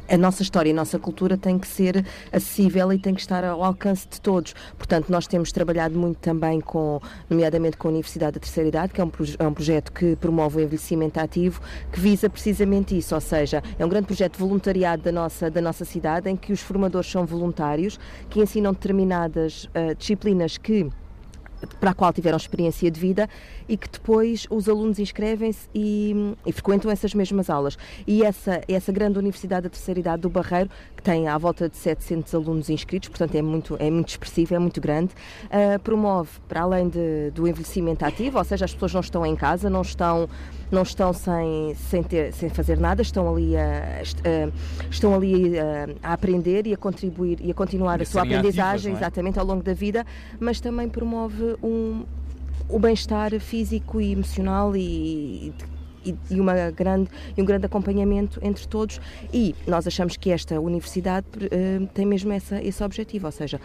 a nossa história e a nossa cultura tem que ser acessível e tem que estar ao alcance de todos. Portanto, nós temos trabalhado muito também com, nomeadamente com a Universidade da Terceira Idade, que é um, é um projeto que promove o envelhecimento ativo, que visa precisamente isso, ou seja, é um grande projeto de voluntariado da nossa, da nossa cidade, em que os formadores são voluntários, que ensinam determinadas uh, disciplinas que para a qual tiveram experiência de vida e que depois os alunos inscrevem-se e, e, frequentam essas mesmas aulas. E essa, essa grande Universidade da Terceira Idade do Barreiro, que tem à volta de 700 alunos inscritos, portanto é muito, é muito expressivo, é muito grande, uh, promove, para além de, do envelhecimento ativo, ou seja, as pessoas não estão em casa, não estão não estão sem, sem, ter, sem fazer nada, estão ali, a, a estão ali a, a, aprender e a contribuir e a continuar e a sua aprendizagem ativas, é? exatamente ao longo da vida, mas também promove um, o bem-estar físico e emocional e, e, e, uma grande, e um grande acompanhamento entre todos. E nós achamos que esta universidade uh, tem mesmo essa, esse objetivo, ou seja,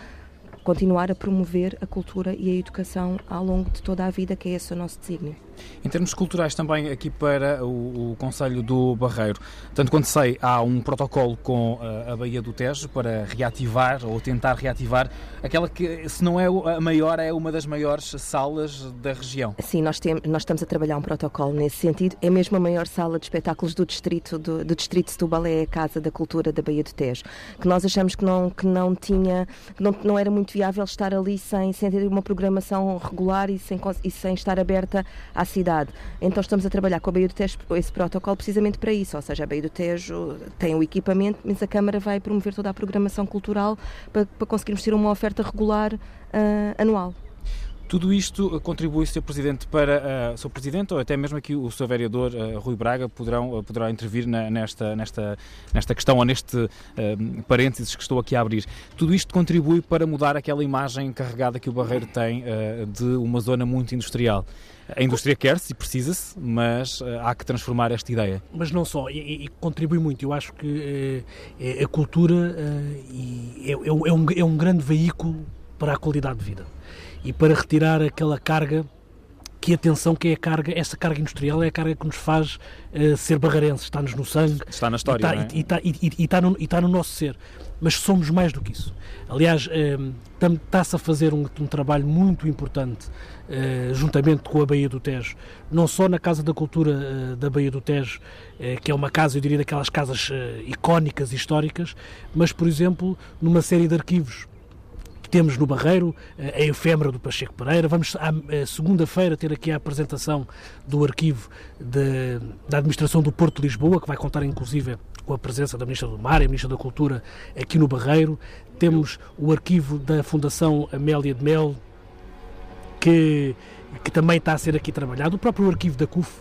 continuar a promover a cultura e a educação ao longo de toda a vida, que é esse o nosso desígnio. Em termos culturais também aqui para o, o Conselho do Barreiro, tanto quanto sei, há um protocolo com a, a Baía do Tejo para reativar ou tentar reativar aquela que, se não é a maior, é uma das maiores salas da região. Sim, nós, tem, nós estamos a trabalhar um protocolo nesse sentido. É mesmo a maior sala de espetáculos do distrito do, do distrito Setúbal, é a Casa da Cultura da Baía do Tejo, que nós achamos que não, que não tinha, que não, não era muito viável estar ali sem, sem ter uma programação regular e sem, e sem estar aberta à cidade. Então estamos a trabalhar com a Baía do Tejo esse protocolo precisamente para isso, ou seja, a Baía do Tejo tem o equipamento, mas a Câmara vai promover toda a programação cultural para, para conseguirmos ter uma oferta regular uh, anual. Tudo isto contribui, Sr. Presidente, para uh, Sr. Presidente ou até mesmo aqui o Sr. Vereador uh, Rui Braga poderão, uh, poderá intervir na, nesta, nesta, nesta questão ou neste uh, parênteses que estou aqui a abrir. Tudo isto contribui para mudar aquela imagem carregada que o Barreiro tem de uma zona muito industrial. A indústria quer-se e precisa-se, mas há que transformar esta ideia. Mas não só, e, e contribui muito. Eu acho que a cultura é, é, é, um, é um grande veículo para a qualidade de vida e para retirar aquela carga aqui atenção que é a carga, essa carga industrial é a carga que nos faz uh, ser barreirenses, está-nos no sangue. Está na história, e está, é? e, e, e, está no, está no nosso ser. Mas somos mais do que isso. Aliás, está-se a fazer um, um, trabalho muito importante uh, juntamente com a Baía do Tejo, não só na Casa da Cultura uh, da Baía do Tejo, uh, que é uma casa, eu diria, daquelas casas icónicas, históricas, mas, por exemplo, numa série de arquivos temos no Barreiro a efêmera do Pacheco Pereira. Vamos à segunda-feira ter aqui a apresentação do arquivo de, da administração do Porto de Lisboa, que vai contar inclusive com a presença da Ministra do Mar e a Ministra da Cultura aqui no Barreiro. Temos o arquivo da Fundação Amélia de Mel, que, que também está a ser aqui trabalhado, o próprio arquivo da CUF,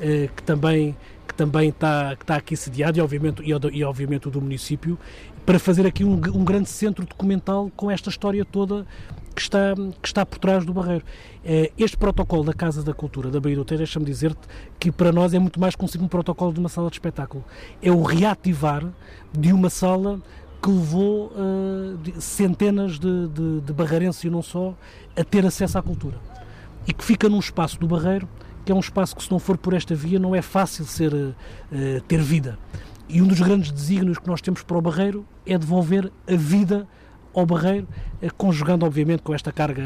eh, que também que também está, que está aqui sediado e obviamente, e, obviamente o do município, para fazer aqui um, um, grande centro documental com esta história toda que está, que está por trás do Barreiro. Eh, este protocolo da Casa da Cultura da Baía do Tejo, deixa-me dizer-te que para nós é muito mais consigo um protocolo de uma sala de espetáculo. É o reativar de uma sala que levou uh, centenas de, de, de barreirenses e não só a ter acesso à cultura. E que fica num espaço do Barreiro, que é um espaço que, se não for por esta via, não é fácil ser, uh, ter vida. E um dos grandes desígnios que nós temos para o Barreiro é devolver a vida ao Barreiro, conjugando, obviamente, com esta carga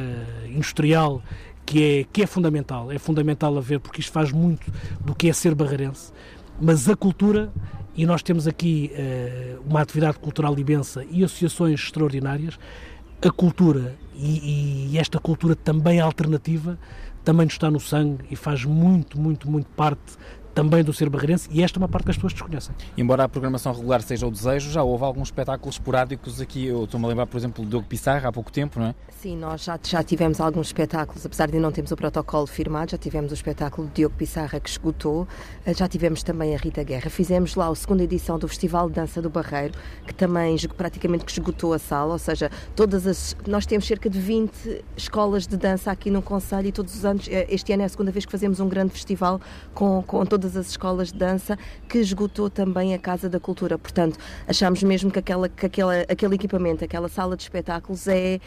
industrial que é, que é fundamental. É fundamental a ver, porque isto faz muito do que é ser barreirense. Mas a cultura e nós temos aqui uh, uma atividade cultural imensa e associações extraordinárias. A cultura e, e, esta cultura também alternativa também nos está no sangue e faz muito, muito, muito parte também do ser barreirense e esta é uma parte que as pessoas desconhecem. Embora a programação regular seja o desejo, já houve alguns espetáculos esporádicos aqui. Eu estou-me a lembrar, por exemplo, do Diogo Pissarra há pouco tempo, não é? Sim, nós já, já tivemos alguns espetáculos, apesar de não termos o protocolo firmado, já tivemos o espetáculo de Diogo Pissarra que esgotou, eh, já tivemos também a Rita Guerra. Fizemos lá a segunda edição do Festival de Dança do Barreiro, que também praticamente que esgotou a sala, ou seja, todas as. Nós temos cerca de 20 escolas de dança aqui no Conselho e todos os anos, eh, este ano é a segunda vez que fazemos um grande festival com, com todas as escolas de dança, que esgotou também a Casa da Cultura. Portanto, achamos mesmo que, aquela, que aquela, aquele equipamento, aquela sala de espetáculos é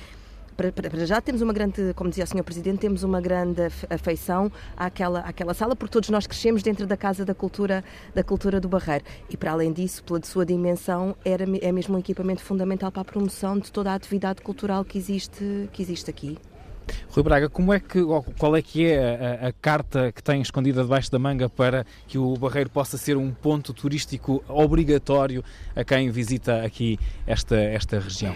para, já temos uma grande, como dizia o Sr. Presidente, temos uma grande afeição àquela, àquela sala, porque todos nós crescemos dentro da Casa da Cultura, da cultura do Barreiro. E para além disso, pela sua dimensão, era, é mesmo um equipamento fundamental para a promoção de toda a atividade cultural que existe, que existe aqui. Rui Braga, como é que, qual é que é a, a, carta que tem escondida debaixo da manga para que o Barreiro possa ser um ponto turístico obrigatório a quem visita aqui esta, esta região?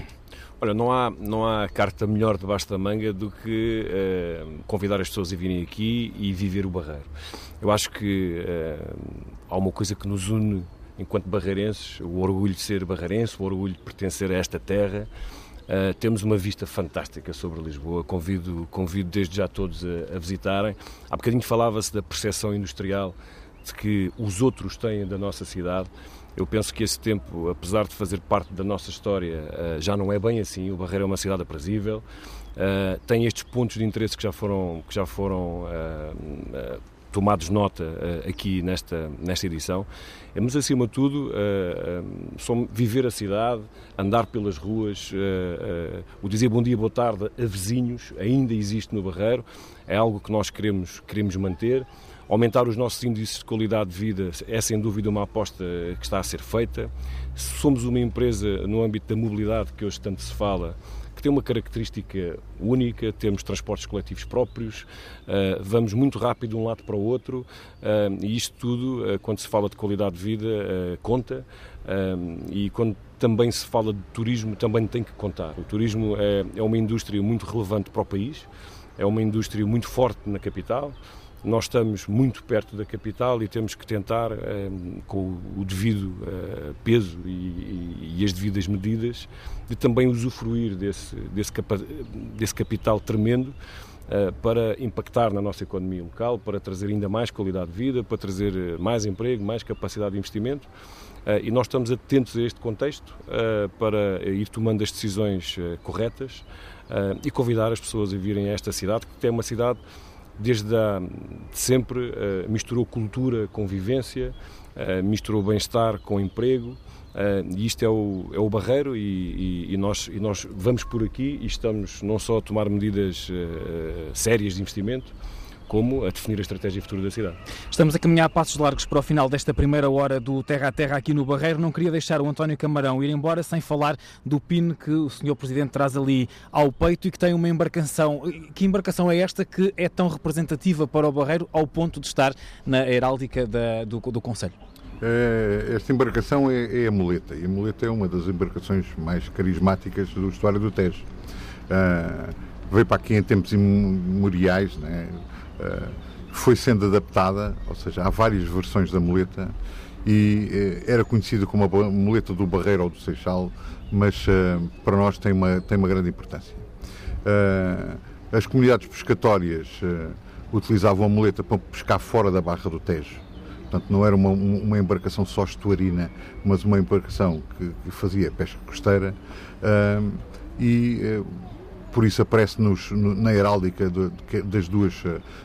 Olha, não há, não há carta melhor debaixo da manga do que uh, convidar as pessoas a virem aqui e viver o Barreiro. Eu acho que uh, há uma coisa que nos une enquanto barreirenses, o orgulho de ser barreirense, o orgulho de pertencer a esta terra. Uh, temos uma vista fantástica sobre Lisboa, convido, convido desde já todos a, a visitarem. Há bocadinho falava-se da percepção industrial de que os outros têm da nossa cidade. Eu penso que esse tempo, apesar de fazer parte da nossa história, eh, já não é bem assim. O Barreiro é uma cidade aprazível, eh, tem estes pontos de interesse que já foram, que já foram eh, tomados nota aqui nesta, nesta edição. Mas, acima de tudo, viver a cidade, andar pelas ruas, o dizer bom dia, boa tarde a vizinhos, ainda existe no Barreiro, é algo que nós queremos, queremos manter. Aumentar os nossos índices de qualidade de vida é sem dúvida uma aposta que está a ser feita. Somos uma empresa no âmbito da mobilidade que hoje tanto se fala, que tem uma característica única, temos transportes coletivos próprios, uh, vamos muito rápido de um lado para o outro uh, e isto tudo, uh, quando se fala de qualidade de vida, conta e quando também se fala de turismo, também tem que contar. O turismo é, é uma indústria muito relevante para o país, é uma indústria muito forte na capital, nós estamos muito perto da capital e temos que tentar, eh, com o devido eh, peso e, as devidas medidas, de também usufruir desse, desse, desse capital tremendo eh, para impactar na nossa economia local, para trazer ainda mais qualidade de vida, para trazer mais emprego, mais capacidade de investimento. E nós estamos atentos a este contexto para ir tomando as decisões corretas e convidar as pessoas a virem a esta cidade, que é uma cidade desde a, de sempre uh, misturou cultura com vivência, uh, misturou bem-estar com emprego, Uh, e isto é o, é o barreiro e, e, e, nós, e nós vamos por aqui e estamos não só a tomar medidas sérias de investimento, como a definir a estratégia futura da cidade. Estamos a caminhar a passos largos para o final desta primeira hora do Terra a Terra aqui no Barreiro. Não queria deixar o António Camarão ir embora sem falar do PIN que o Sr. Presidente traz ali ao peito e que tem uma embarcação. Que embarcação é esta que é tão representativa para o Barreiro ao ponto de estar na heráldica da, do, do Conselho? É, esta embarcação é, é, a muleta e a muleta é uma das embarcações mais carismáticas do estuário do Tejo. Uh, veio para aqui em tempos imemoriais, né? Uh, foi sendo adaptada, ou seja, há várias versões da muleta e uh, era conhecida como a muleta do Barreiro ou do Seixal, mas para nós tem uma, tem uma grande importância. as comunidades pescatórias utilizavam a muleta para pescar fora da Barra do Tejo Portanto, não era uma, uma embarcação só estuarina, mas uma embarcação que, que fazia pesca costeira e por isso aparece nos, no, na heráldica de, de, das, duas,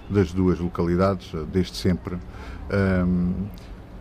das duas localidades, desde sempre.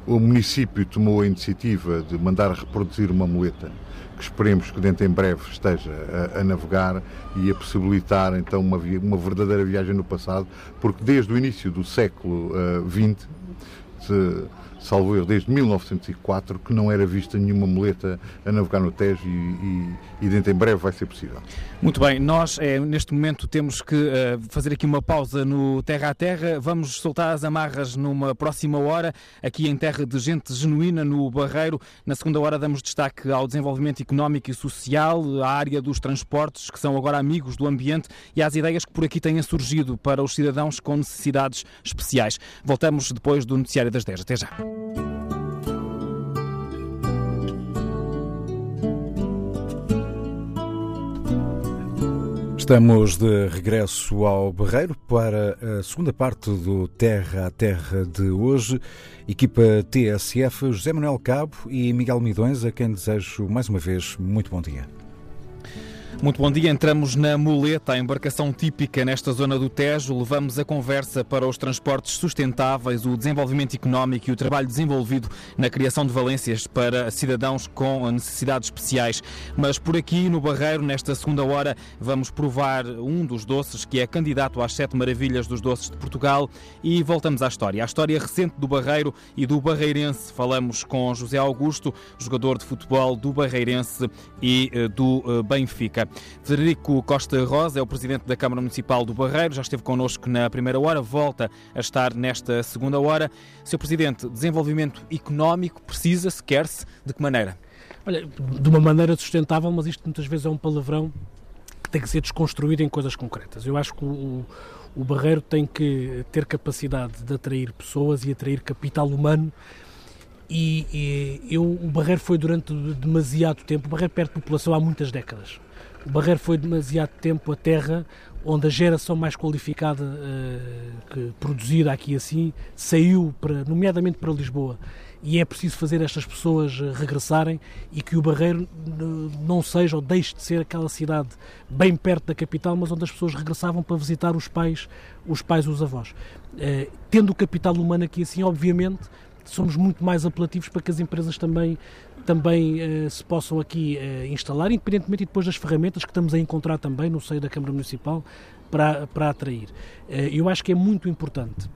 o município tomou a iniciativa de mandar reproduzir uma muleta que esperemos que dentro em breve esteja a, a navegar e a possibilitar então uma, uma verdadeira viagem no passado, porque desde o início do século XX uh, de, salvo erro, desde 1904, que não era vista nenhuma muleta a navegar no Tejo e, e, e dentro em breve vai ser possível. Muito bem, nós é, neste momento temos que uh, fazer aqui uma pausa no Terra a Terra. Vamos soltar as amarras numa próxima hora, aqui em Terra de Gente Genuína, no Barreiro. Na segunda hora damos destaque ao desenvolvimento económico e social, à área dos transportes, que são agora amigos do ambiente, e às ideias que por aqui têm surgido para os cidadãos com necessidades especiais. Voltamos depois do Noticiário das 10. Até já. Estamos de regresso ao Barreiro para a segunda parte do Terra a Terra de hoje. Equipa TSF, José Manuel Cabo e Miguel Midões, a quem desejo mais uma vez muito bom dia. Muito bom dia. Entramos na Muleta, a embarcação típica nesta zona do Tejo. Levamos a conversa para os transportes sustentáveis, o desenvolvimento económico e o trabalho desenvolvido na criação de valências para cidadãos com necessidades especiais. Mas por aqui, no Barreiro, nesta segunda hora, vamos provar um dos doces que é candidato às sete maravilhas dos doces de Portugal e voltamos à história. A história recente do Barreiro e do Barreirense. Falamos com José Augusto, jogador de futebol do Barreirense e eh, do eh, Benfica. Federico Costa Rosa é o presidente da Câmara Municipal do Barreiro, já esteve connosco na primeira hora, volta a estar nesta segunda hora. Sr. Presidente, desenvolvimento económico precisa-se, quer-se, de que maneira? Olha, de uma maneira sustentável, mas isto muitas vezes é um palavrão que tem que ser desconstruído em coisas concretas. Eu acho que o, o Barreiro tem que ter capacidade de atrair pessoas e atrair capital humano e, e eu, o Barreiro foi durante demasiado tempo, o Barreiro perde população há muitas décadas. O Barreiro foi demasiado tempo a terra onde a geração mais qualificada uh, que, produzida aqui assim saiu, para, nomeadamente para Lisboa. E é preciso fazer estas pessoas eh, regressarem e que o Barreiro não seja ou deixe de ser aquela cidade bem perto da capital, mas onde as pessoas regressavam para visitar os pais, os pais, os avós. Uh, tendo o capital humano aqui assim, obviamente, somos muito mais apelativos para que as empresas também, também uh, se possam aqui uh, instalar, independentemente e depois das ferramentas que estamos a encontrar também no seio da Câmara Municipal para, para atrair. Uh, eu acho que é muito importante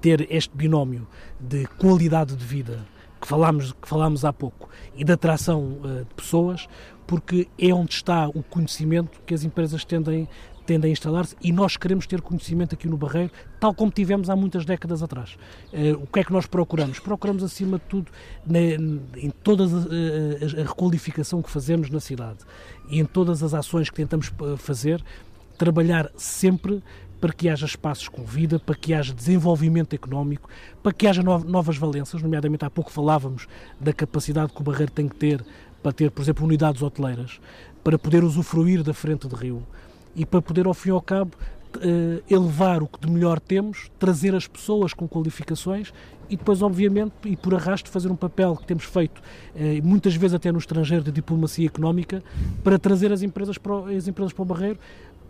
ter este binómio de qualidade de vida que falámos, que falámos há pouco e de atração de pessoas, porque é onde está o conhecimento que as empresas tendem, tendem a instalar-se e nós queremos ter conhecimento aqui no Barreiro, tal como tivemos há muitas décadas atrás. Uh, o que é que nós procuramos? Procuramos, acima de tudo, na, em toda a, a, requalificação que fazemos na cidade e em todas as ações que tentamos eh, fazer, trabalhar sempre para que haja espaços com vida, para que haja desenvolvimento económico, para que haja novas valências, nomeadamente há pouco falávamos da capacidade que o Barreiro tem que ter para ter, por exemplo, unidades hoteleiras, para poder usufruir da frente de rio, e para poder, ao fim e ao cabo, uh, elevar o que de melhor temos, trazer as pessoas com qualificações e depois, obviamente, e por arrasto, fazer um papel que temos feito, uh, muitas vezes até no estrangeiro, de diplomacia económica, para trazer as empresas para o, as empresas para o Barreiro,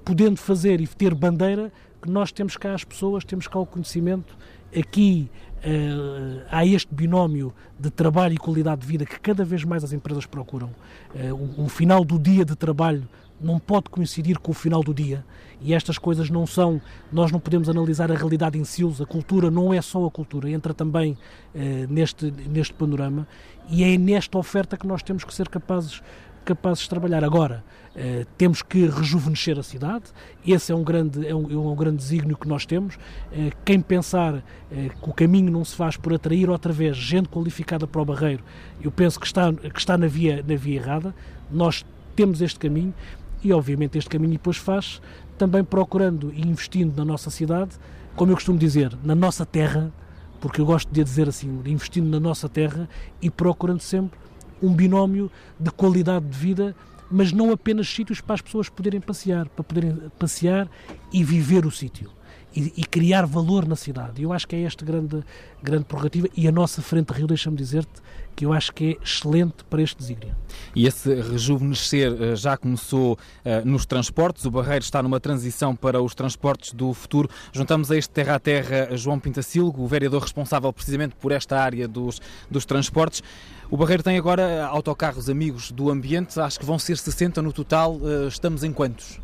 podendo fazer e ter bandeira, que nós temos cá as pessoas, temos cá o conhecimento. Aqui uh, há este binómio de trabalho e qualidade de vida que cada vez mais as empresas procuram. Uh, um final do dia de trabalho não pode coincidir com o final do dia. E estas coisas não são, nós não podemos analisar a realidade em silos, a cultura não é só a cultura, entra também eh, neste, neste panorama e é nesta oferta que nós temos que ser capazes, capazes de trabalhar. Agora, eh, temos que rejuvenescer a cidade, esse é um grande, é um, é um grande desígnio que nós temos. Eh, quem pensar eh, que o caminho não se faz por atrair outra vez gente qualificada para o Barreiro, eu penso que está, que está na, via, na via errada. Nós temos este caminho e, obviamente, este caminho depois faz também procurando e investindo na nossa cidade, como eu costumo dizer, na nossa terra, porque eu gosto de dizer assim, investindo na nossa terra e procurando sempre um binómio de qualidade de vida, mas não apenas sítios para as pessoas poderem passear, para poderem passear e viver o sítio e, e, criar valor na cidade. Eu acho que é esta grande, grande prerrogativa e a nossa Frente Rio, deixa-me dizer-te, que eu acho que é excelente para este desígnio. E esse rejuvenescer eh, já começou uh, nos transportes, o Barreiro está numa transição para os transportes do futuro. Juntamos a este terra a terra João Pintacilgo, o vereador responsável precisamente por esta área dos, dos transportes. O Barreiro tem agora autocarros amigos do ambiente, acho que vão ser 60 no total, estamos em quantos?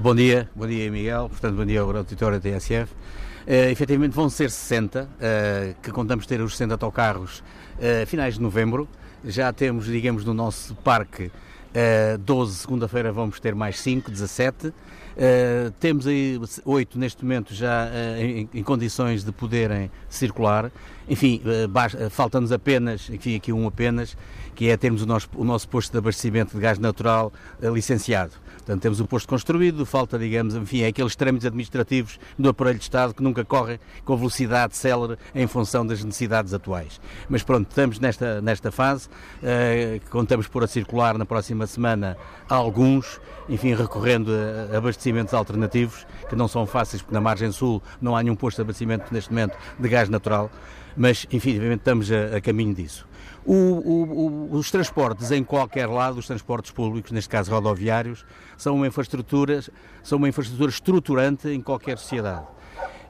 Bom dia, bom dia Miguel, portanto bom dia ao auditório da TSF. Uh, efetivamente vão ser 60, uh, que contamos ter os 60 autocarros uh, finais de novembro. Já temos, digamos, no nosso parque uh, 12, segunda-feira vamos ter mais 5, 17. Uh, temos aí 8 neste momento já uh, em, em, condições de poderem circular. Enfim, uh, falta-nos apenas, enfim, aqui um apenas, que é termos o nosso, o nosso posto de abastecimento de gás natural licenciado. Portanto, temos o posto construído, falta, digamos, enfim, é aqueles trâmites administrativos do aparelho de Estado que nunca correm com velocidade célere em função das necessidades atuais. Mas pronto, estamos nesta, nesta fase, uh, contamos por a circular na próxima semana alguns, enfim, recorrendo a abastecimentos alternativos, que não são fáceis, porque na margem sul não há nenhum posto de abastecimento neste momento de gás natural, mas, enfim, estamos a, a caminho disso. O, o, os transportes em qualquer lado, os transportes públicos, neste caso rodoviários, são uma infraestrutura, são uma infraestrutura estruturante em qualquer sociedade.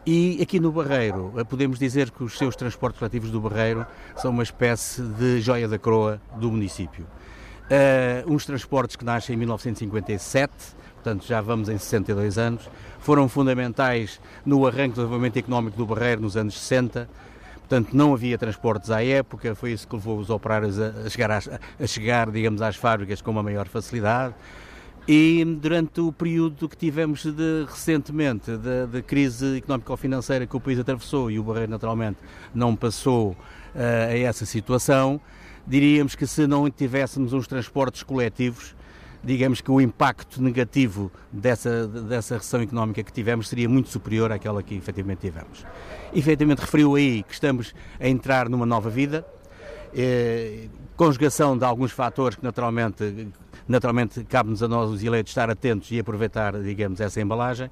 E aqui no Barreiro, eh, podemos dizer que os seus transportes coletivos do Barreiro são uma espécie de joia da coroa do município. Uh, uns transportes que nascem em 1957, portanto já vamos em 62 anos, foram fundamentais no arranque do desenvolvimento económico do Barreiro nos anos 60, Portanto, não havia transportes à época, foi isso que levou os operários a chegar, às, a chegar digamos, às fábricas com uma maior facilidade. E durante o período que tivemos de, recentemente, de, crise económico-financeira que o país atravessou e o Barreiro naturalmente não passou uh, a essa situação, diríamos que se não tivéssemos uns transportes coletivos, digamos que o impacto negativo dessa, dessa recessão económica que tivemos seria muito superior àquela que efetivamente tivemos. Efetivamente referiu aí que estamos a entrar numa nova vida, eh, conjugação de alguns fatores que naturalmente, naturalmente cabe-nos a nós os eleitos estar atentos e aproveitar, digamos, essa embalagem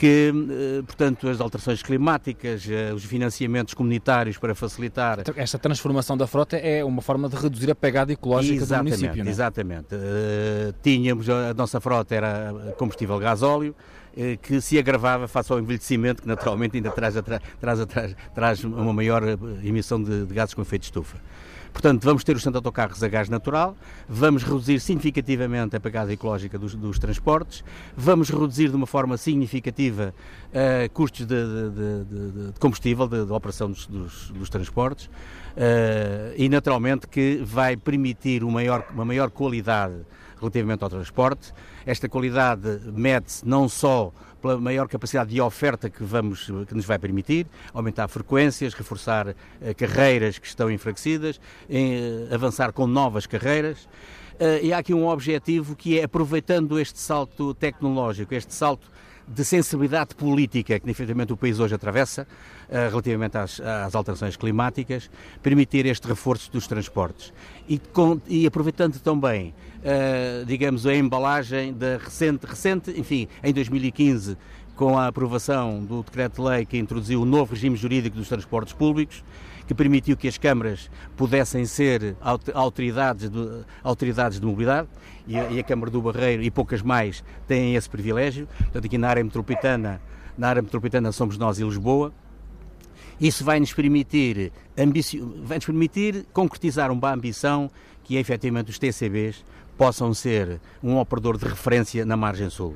que, eh, portanto, as alterações climáticas, eh, os financiamentos comunitários para facilitar. Esta transformação da frota é uma forma de reduzir a pegada ecológica exatamente, do município, não é? Exatamente. Uh, tínhamos, a nossa frota era combustível gasóleo, que se agravava face ao envelhecimento, que naturalmente ainda traz, traz, traz, traz uma maior emissão de, de gases com efeito de estufa. Portanto, vamos ter os 100 autocarros a gás natural, vamos reduzir significativamente a pegada ecológica dos, dos transportes, vamos reduzir de uma forma significativa uh, custos de, de, de, de combustível, de, operação dos, dos, dos transportes, uh, e naturalmente que vai permitir maior, uma maior qualidade relativamente ao transporte. Esta qualidade mede-se não só pela maior capacidade de oferta que, vamos, que nos vai permitir, aumentar frequências, reforçar eh, carreiras que estão enfraquecidas, eh, avançar com novas carreiras. Uh, e há aqui um objetivo que é, aproveitando este salto tecnológico, este salto de sensibilidade política que, efetivamente, o país hoje atravessa, uh, relativamente às, às, alterações climáticas, permitir este reforço dos transportes. E, com, e aproveitando também uh, digamos, a embalagem da recente, recente, enfim, em 2015 com a aprovação do decreto-lei que introduziu o novo regime jurídico dos transportes públicos, que permitiu que as câmaras pudessem ser autoridades de, autoridades de mobilidade e a, e a Câmara do Barreiro e poucas mais têm esse privilégio. Portanto, aqui na área metropolitana, na área metropolitana somos nós e Lisboa. Isso vai nos permitir, vai nos permitir concretizar uma ambição que efetivamente os TCBs possam ser um operador de referência na margem sul.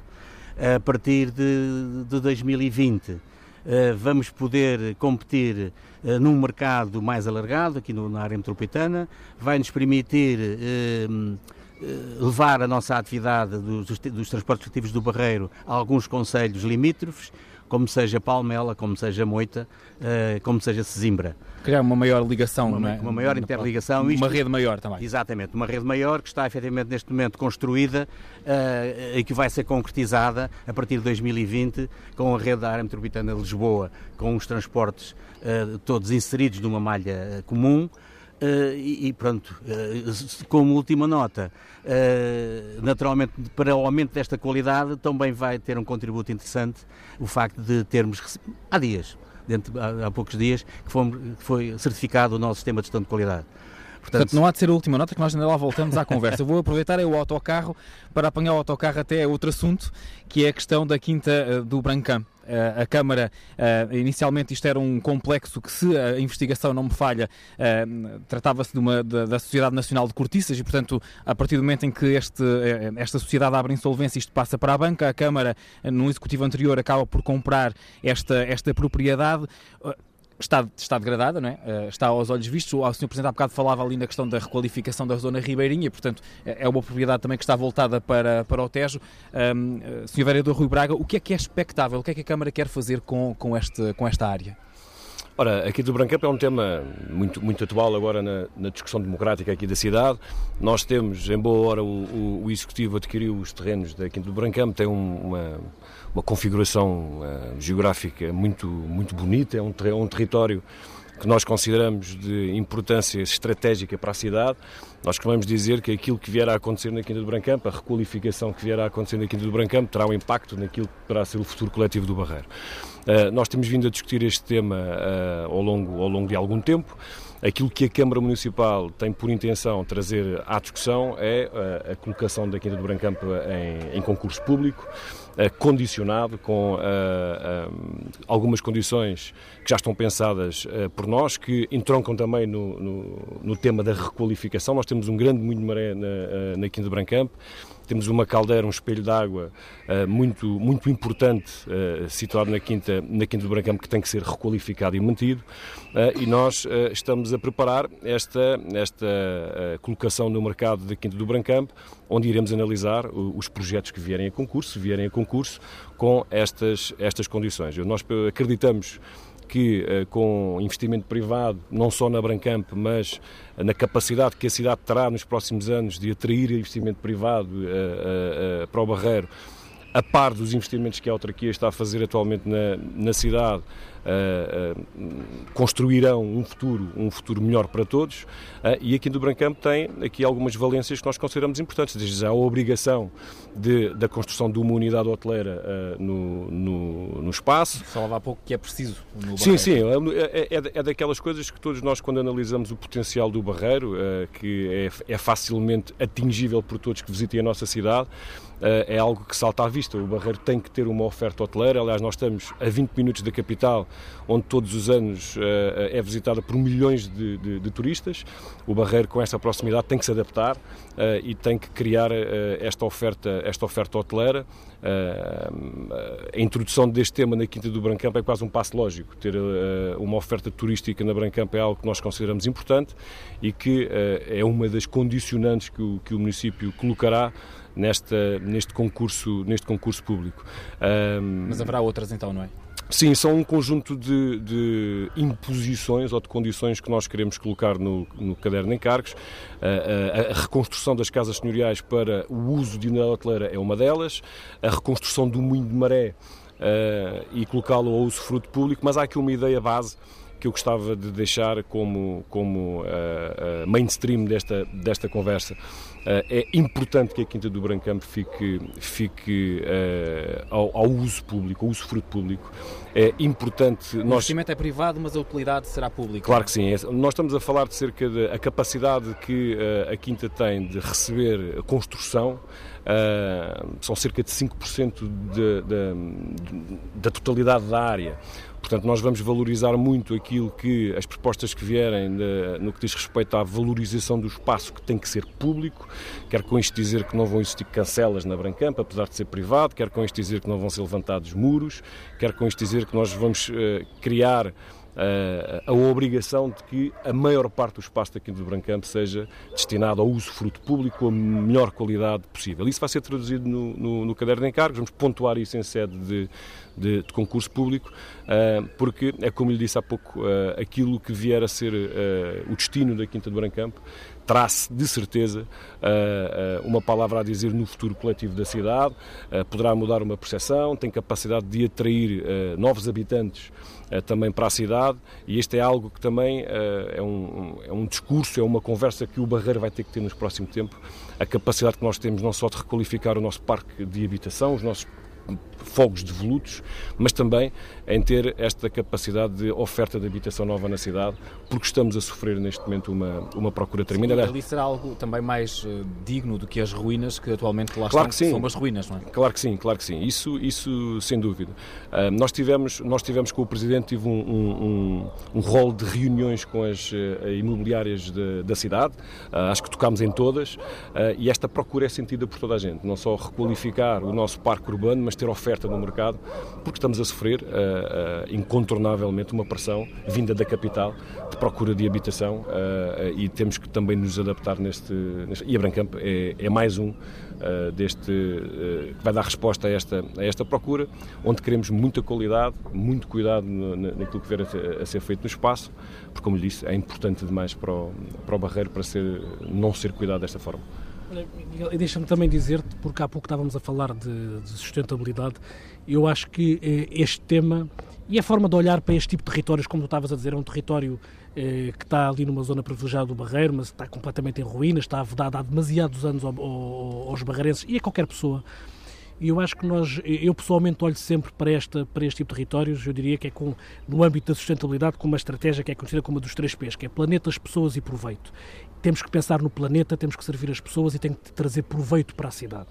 A partir de, de 2020 eh, vamos poder competir eh, num mercado mais alargado, aqui na área metropolitana, vai nos permitir eh, levar a nossa atividade dos, dos transportes coletivos do Barreiro a alguns conselhos limítrofes, como seja Palmela, como seja Moita, como seja Sesimbra criar uma maior ligação, uma, é? uma maior interligação. Uma isto, rede maior também. Exatamente, uma rede maior que está efetivamente neste momento construída uh, e que vai ser concretizada a partir de 2020 com a rede da área metropolitana de Lisboa, com os transportes uh, todos inseridos numa malha comum. Uh, e, e, pronto, uh, como última nota, uh, naturalmente para o aumento desta qualidade também vai ter um contributo interessante o facto de termos, há dias, dentro, há, há poucos dias, que foi, que foi certificado o nosso sistema de gestão de qualidade. Portanto, Portanto, não há de ser a última nota que nós ainda lá voltamos à conversa. Eu vou aproveitar é o autocarro para apanhar o autocarro até outro assunto, que é a questão da Quinta eh, do Brancam. Uh, a Câmara, uh, inicialmente isto era um complexo que, se a investigação não me falha, tratava-se da, da Sociedade Nacional de Cortiças e, portanto, a partir do momento em que este, esta sociedade abre insolvência, isto passa para a banca. A Câmara, no executivo anterior, acaba por comprar esta, esta propriedade está, está degradada, não é? Uh, está aos olhos vistos. O Sr. Presidente há bocado falava ali na questão da requalificação da zona ribeirinha, portanto é, é uma propriedade também que está voltada para, para o Tejo. Um, uh, Sr. Vereador Rui Braga, o que é que é expectável? O que é que a Câmara quer fazer com, com, este, com esta área? Ora, aqui do Brancamp é um tema muito, muito atual agora na, na, discussão democrática aqui da cidade. Nós temos, em boa hora, o, o, Executivo adquiriu os terrenos da Quinta do Brancamp, tem um, uma, uma configuração uh, geográfica muito, muito bonita, é um, é um território que nós consideramos de importância estratégica para a cidade. Nós vamos dizer que aquilo que vier a acontecer na Quinta do Brancampo, a requalificação que vier a acontecer na Quinta do Brancampo, terá um impacto naquilo que poderá ser o futuro coletivo do Barreiro. Uh, nós temos vindo a discutir este tema uh, ao, longo, ao longo de algum tempo. Aquilo que a Câmara Municipal tem por intenção trazer à discussão é uh, a colocação da Quinta do Brancampo em, em concurso público. Eh, condicionado com eh, eh, algumas condições que já estão pensadas por nós, que entroncam também no, no, no, tema da requalificação. Nós temos um grande moinho de maré na, na Quinta de Brancamp, temos uma caldeira, um espelho de água uh, muito, muito importante uh, situado na Quinta, na Quinta do Brancampo que tem que ser requalificado e mantido uh, e nós estamos a preparar esta, esta colocação no mercado da Quinta do Brancampo onde iremos analisar os projetos que vierem a concurso, se vierem a concurso, com estas, estas condições. Nós acreditamos que com investimento privado, não só na Brancamp, mas na capacidade que a cidade terá nos próximos anos de atrair investimento privado para o Barreiro, a par dos investimentos que a autarquia está a fazer atualmente na, na cidade, uh, uh, construirão um futuro, um futuro melhor para todos. Uh, e aqui do Brancampo tem aqui algumas valências que nós consideramos importantes, desde já a obrigação de, da construção de uma unidade hoteleira no, no, no, espaço. Falava há pouco que é preciso. No sim, sim, é, é, é, daquelas coisas que todos nós, quando analisamos o potencial do Barreiro, que é, é facilmente atingível por todos que visitem a nossa cidade, é algo que salta à vista. O Barreiro tem que ter uma oferta hoteleira. Aliás, nós estamos a 20 minutos da capital, onde todos os anos é visitada por milhões de, de, de turistas. O Barreiro, com essa proximidade, tem que se adaptar e tem que criar esta oferta, esta oferta hoteleira. a introdução deste tema na Quinta do Brancampo é quase um passo lógico. Ter uma oferta turística na Brancampo é algo que nós consideramos importante e que é uma das condicionantes que o, que o município colocará nesta, neste, concurso, neste concurso público. Um, Mas haverá outras então, não é? Sim, são um conjunto de, de, imposições ou de condições que nós queremos colocar no, no caderno de encargos. A, a, a, reconstrução das casas senhoriais para o uso de unidade hoteleira é uma delas, a reconstrução do moinho de maré uh, e colocá-lo ao uso fruto público, mas há aqui uma ideia base que eu gostava de deixar como, como uh, mainstream desta, desta conversa. É importante que a Quinta do Brancampo fique, fique ao, ao, uso público, ao uso fruto público. É importante. O nós... investimento é privado, mas a utilidade será pública. Claro que sim. É, nós estamos a falar de cerca da de, capacidade que a Quinta tem de receber construção. Uh, são cerca de 5% de, de, da totalidade da área. Portanto, nós vamos valorizar muito aquilo que as propostas que vierem de, no que diz respeito à valorização do espaço que tem que ser público. Quer com isto dizer que não vão existir cancelas na Brancampa, apesar de ser privado, quer com isto dizer que não vão ser levantados muros, quer com isto dizer que nós vamos uh, criar a obrigação de que a maior parte do espaço da Quinta do Brancampo seja destinado ao uso fruto público com a melhor qualidade possível. Isso vai ser traduzido no, no, no caderno de encargos, vamos pontuar isso em sede de, de, de concurso público, uh, porque é como lhe disse há pouco, uh, aquilo que vier a ser uh, o destino da Quinta do Brancampo traz de certeza uma palavra a dizer no futuro coletivo da cidade, poderá mudar uma percepção, tem capacidade de atrair novos habitantes também para a cidade e este é algo que também é um, é um discurso, é uma conversa que o Barreiro vai ter que ter nos próximos tempos, a capacidade que nós temos não só de requalificar o nosso parque de habitação, os nossos fogos devolutos, mas também em ter esta capacidade de oferta de habitação nova na cidade, porque estamos a sofrer neste momento uma, uma procura tremenda. Sim, ali será algo também mais uh, digno do que as ruínas que atualmente lá claro estão, que, sim. são as ruínas, não é? Claro que sim, claro que sim. Isso, isso sem dúvida. Uh, nós, tivemos, nós tivemos com o Presidente tive um, um, um, um rol de reuniões com as uh, imobiliárias de, da cidade, acho que tocámos em todas, e esta procura é sentida por toda a gente, não só requalificar o nosso parque urbano, mas ter oferta no mercado, porque estamos a sofrer uh, incontornavelmente uma pressão vinda da capital de procura de habitação uh, e temos que também nos adaptar neste. neste e a Brancamp é, é mais um uh, deste que vai dar resposta a esta, a esta procura, onde queremos muita qualidade, muito cuidado naquilo que vier a, a, ser feito no espaço, porque, como lhe disse, é importante demais para o, para o Barreiro para ser, não ser cuidado desta forma. E deixa-me também dizer-te, porque há pouco estávamos a falar de, de sustentabilidade, eu acho que eh, este tema e a forma de olhar para este tipo de territórios, como tu estavas a dizer, é um território eh, que está ali numa zona privilegiada do Barreiro, mas está completamente em ruínas, está vedado há demasiados anos ao, ao, aos barreirenses e a qualquer pessoa. E eu acho que nós, eu pessoalmente olho sempre para, esta, para este tipo de territórios, eu diria que é com, no âmbito da sustentabilidade, com uma estratégia que é conhecida como a dos três P's, que é planetas, pessoas e proveito. Temos que pensar no planeta, temos que servir as pessoas e tem que trazer proveito para a cidade.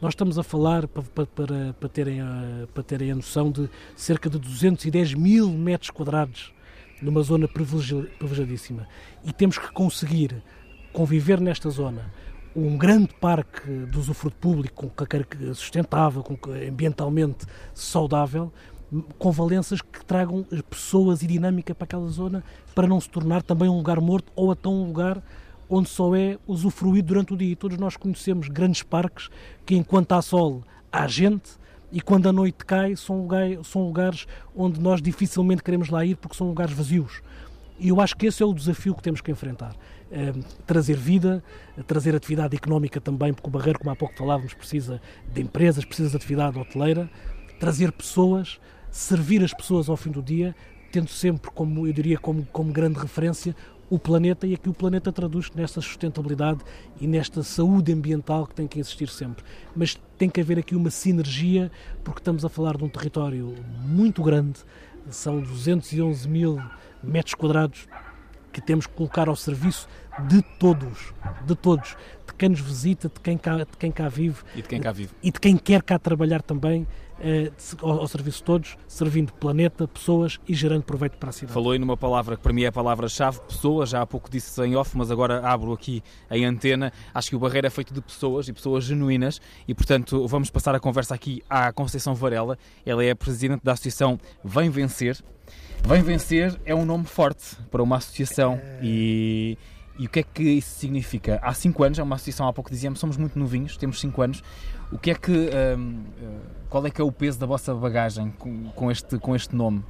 Nós estamos a falar, para, para, para, terem, a, para terem a noção, de cerca de 210 mil metros quadrados numa zona privilegiadíssima. E temos que conseguir conviver nesta zona um grande parque de usufruto público, com sustentável, com ambientalmente saudável, com valências que tragam pessoas e dinâmica para aquela zona, para não se tornar também um lugar morto ou até um lugar onde só é usufruído durante o dia. E todos nós conhecemos grandes parques que, enquanto há sol, há gente, e quando a noite cai, são lugares, são lugares onde nós dificilmente queremos lá ir porque são lugares vazios. E eu acho que esse é o desafio que temos que enfrentar. É, trazer vida, trazer atividade económica também, porque o Barreiro, como há pouco falávamos, precisa de empresas, precisa de atividade hoteleira, trazer pessoas, servir as pessoas ao fim do dia, tendo sempre, como eu diria, como, como grande referência o planeta e aqui o planeta traduz nesta sustentabilidade e nesta saúde ambiental que tem que existir sempre. Mas tem que haver aqui uma sinergia, porque estamos a falar de um território muito grande, são 211 mil metros quadrados que temos que colocar ao serviço de todos, de todos, de quem nos visita, de quem cá, de quem cá vive e de quem cá vive e de quem quer cá trabalhar também eh, ao, ao, serviço de todos, servindo planeta, pessoas e gerando proveito para a cidade. Falou aí numa palavra que para mim é a palavra-chave, pessoas, já há pouco disse em off, mas agora abro aqui em antena. Acho que o Barreiro é feito de pessoas e pessoas genuínas e, portanto, vamos passar a conversa aqui à Conceição Varela. Ela é a presidente da associação Vem Vencer. Vem Vencer é um nome forte para uma associação e e o que é que isso significa? Há 5 anos, é uma associação, há pouco dizíamos, somos muito novinhos, temos 5 anos. O que é que, um, uh, qual é que é o peso da vossa bagagem com, com, este, com este nome?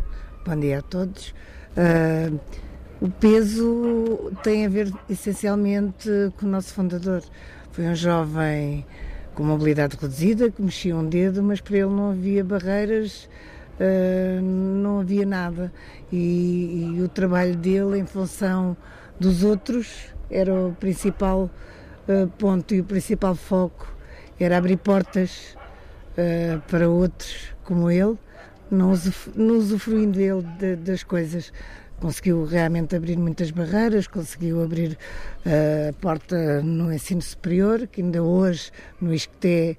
Bom dia a todos. Uh, o peso tem a ver essencialmente com o nosso fundador. Foi um jovem com mobilidade reduzida, que mexia um dedo, mas para ele não havia barreiras, uh, não havia nada. E, e, o trabalho dele em função dos outros era o principal uh, ponto e o principal foco era abrir portas uh, para outros como ele, não, usuf não usufruindo ele das coisas. Conseguiu realmente abrir muitas barreiras, conseguiu abrir a porta no ensino superior, que ainda hoje no ISCTE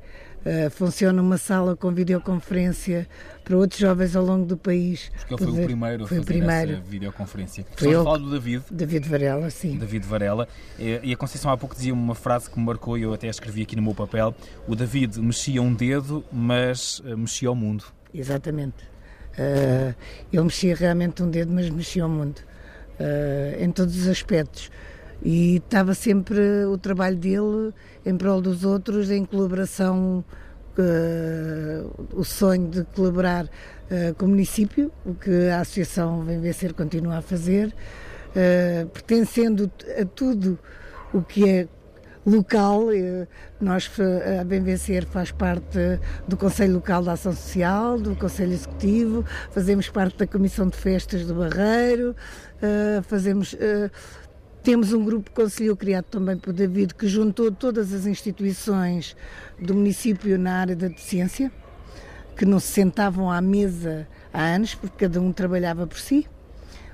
funciona uma sala com videoconferência para outros jovens ao longo do país. Porque ele foi o primeiro a foi fazer o primeiro. essa videoconferência. Foi ele, falar do David. David Varela, sim. David Varela. E a Conceição há pouco dizia uma frase que me marcou e eu até escrevi aqui no meu papel. O David mexia um dedo, mas uh, mexia o mundo. Exatamente. Uh, ele mexia realmente um dedo, mas mexia o mundo. em todos os aspectos e estava sempre o trabalho dele em prol dos outros, em colaboração, uh, o sonho de colaborar uh, com o município, o que a Associação Vem Vencer continua a fazer, uh, pertencendo a tudo o que é local. Nós, a Bem Vencer faz parte do Conselho Local da Ação Social, do Conselho Executivo, fazemos parte da Comissão de Festas do Barreiro, fazemos temos um grupo conselheiro criado também por David que juntou todas as instituições do município na área da deficiência, que não se sentavam à mesa há anos, porque cada um trabalhava por si.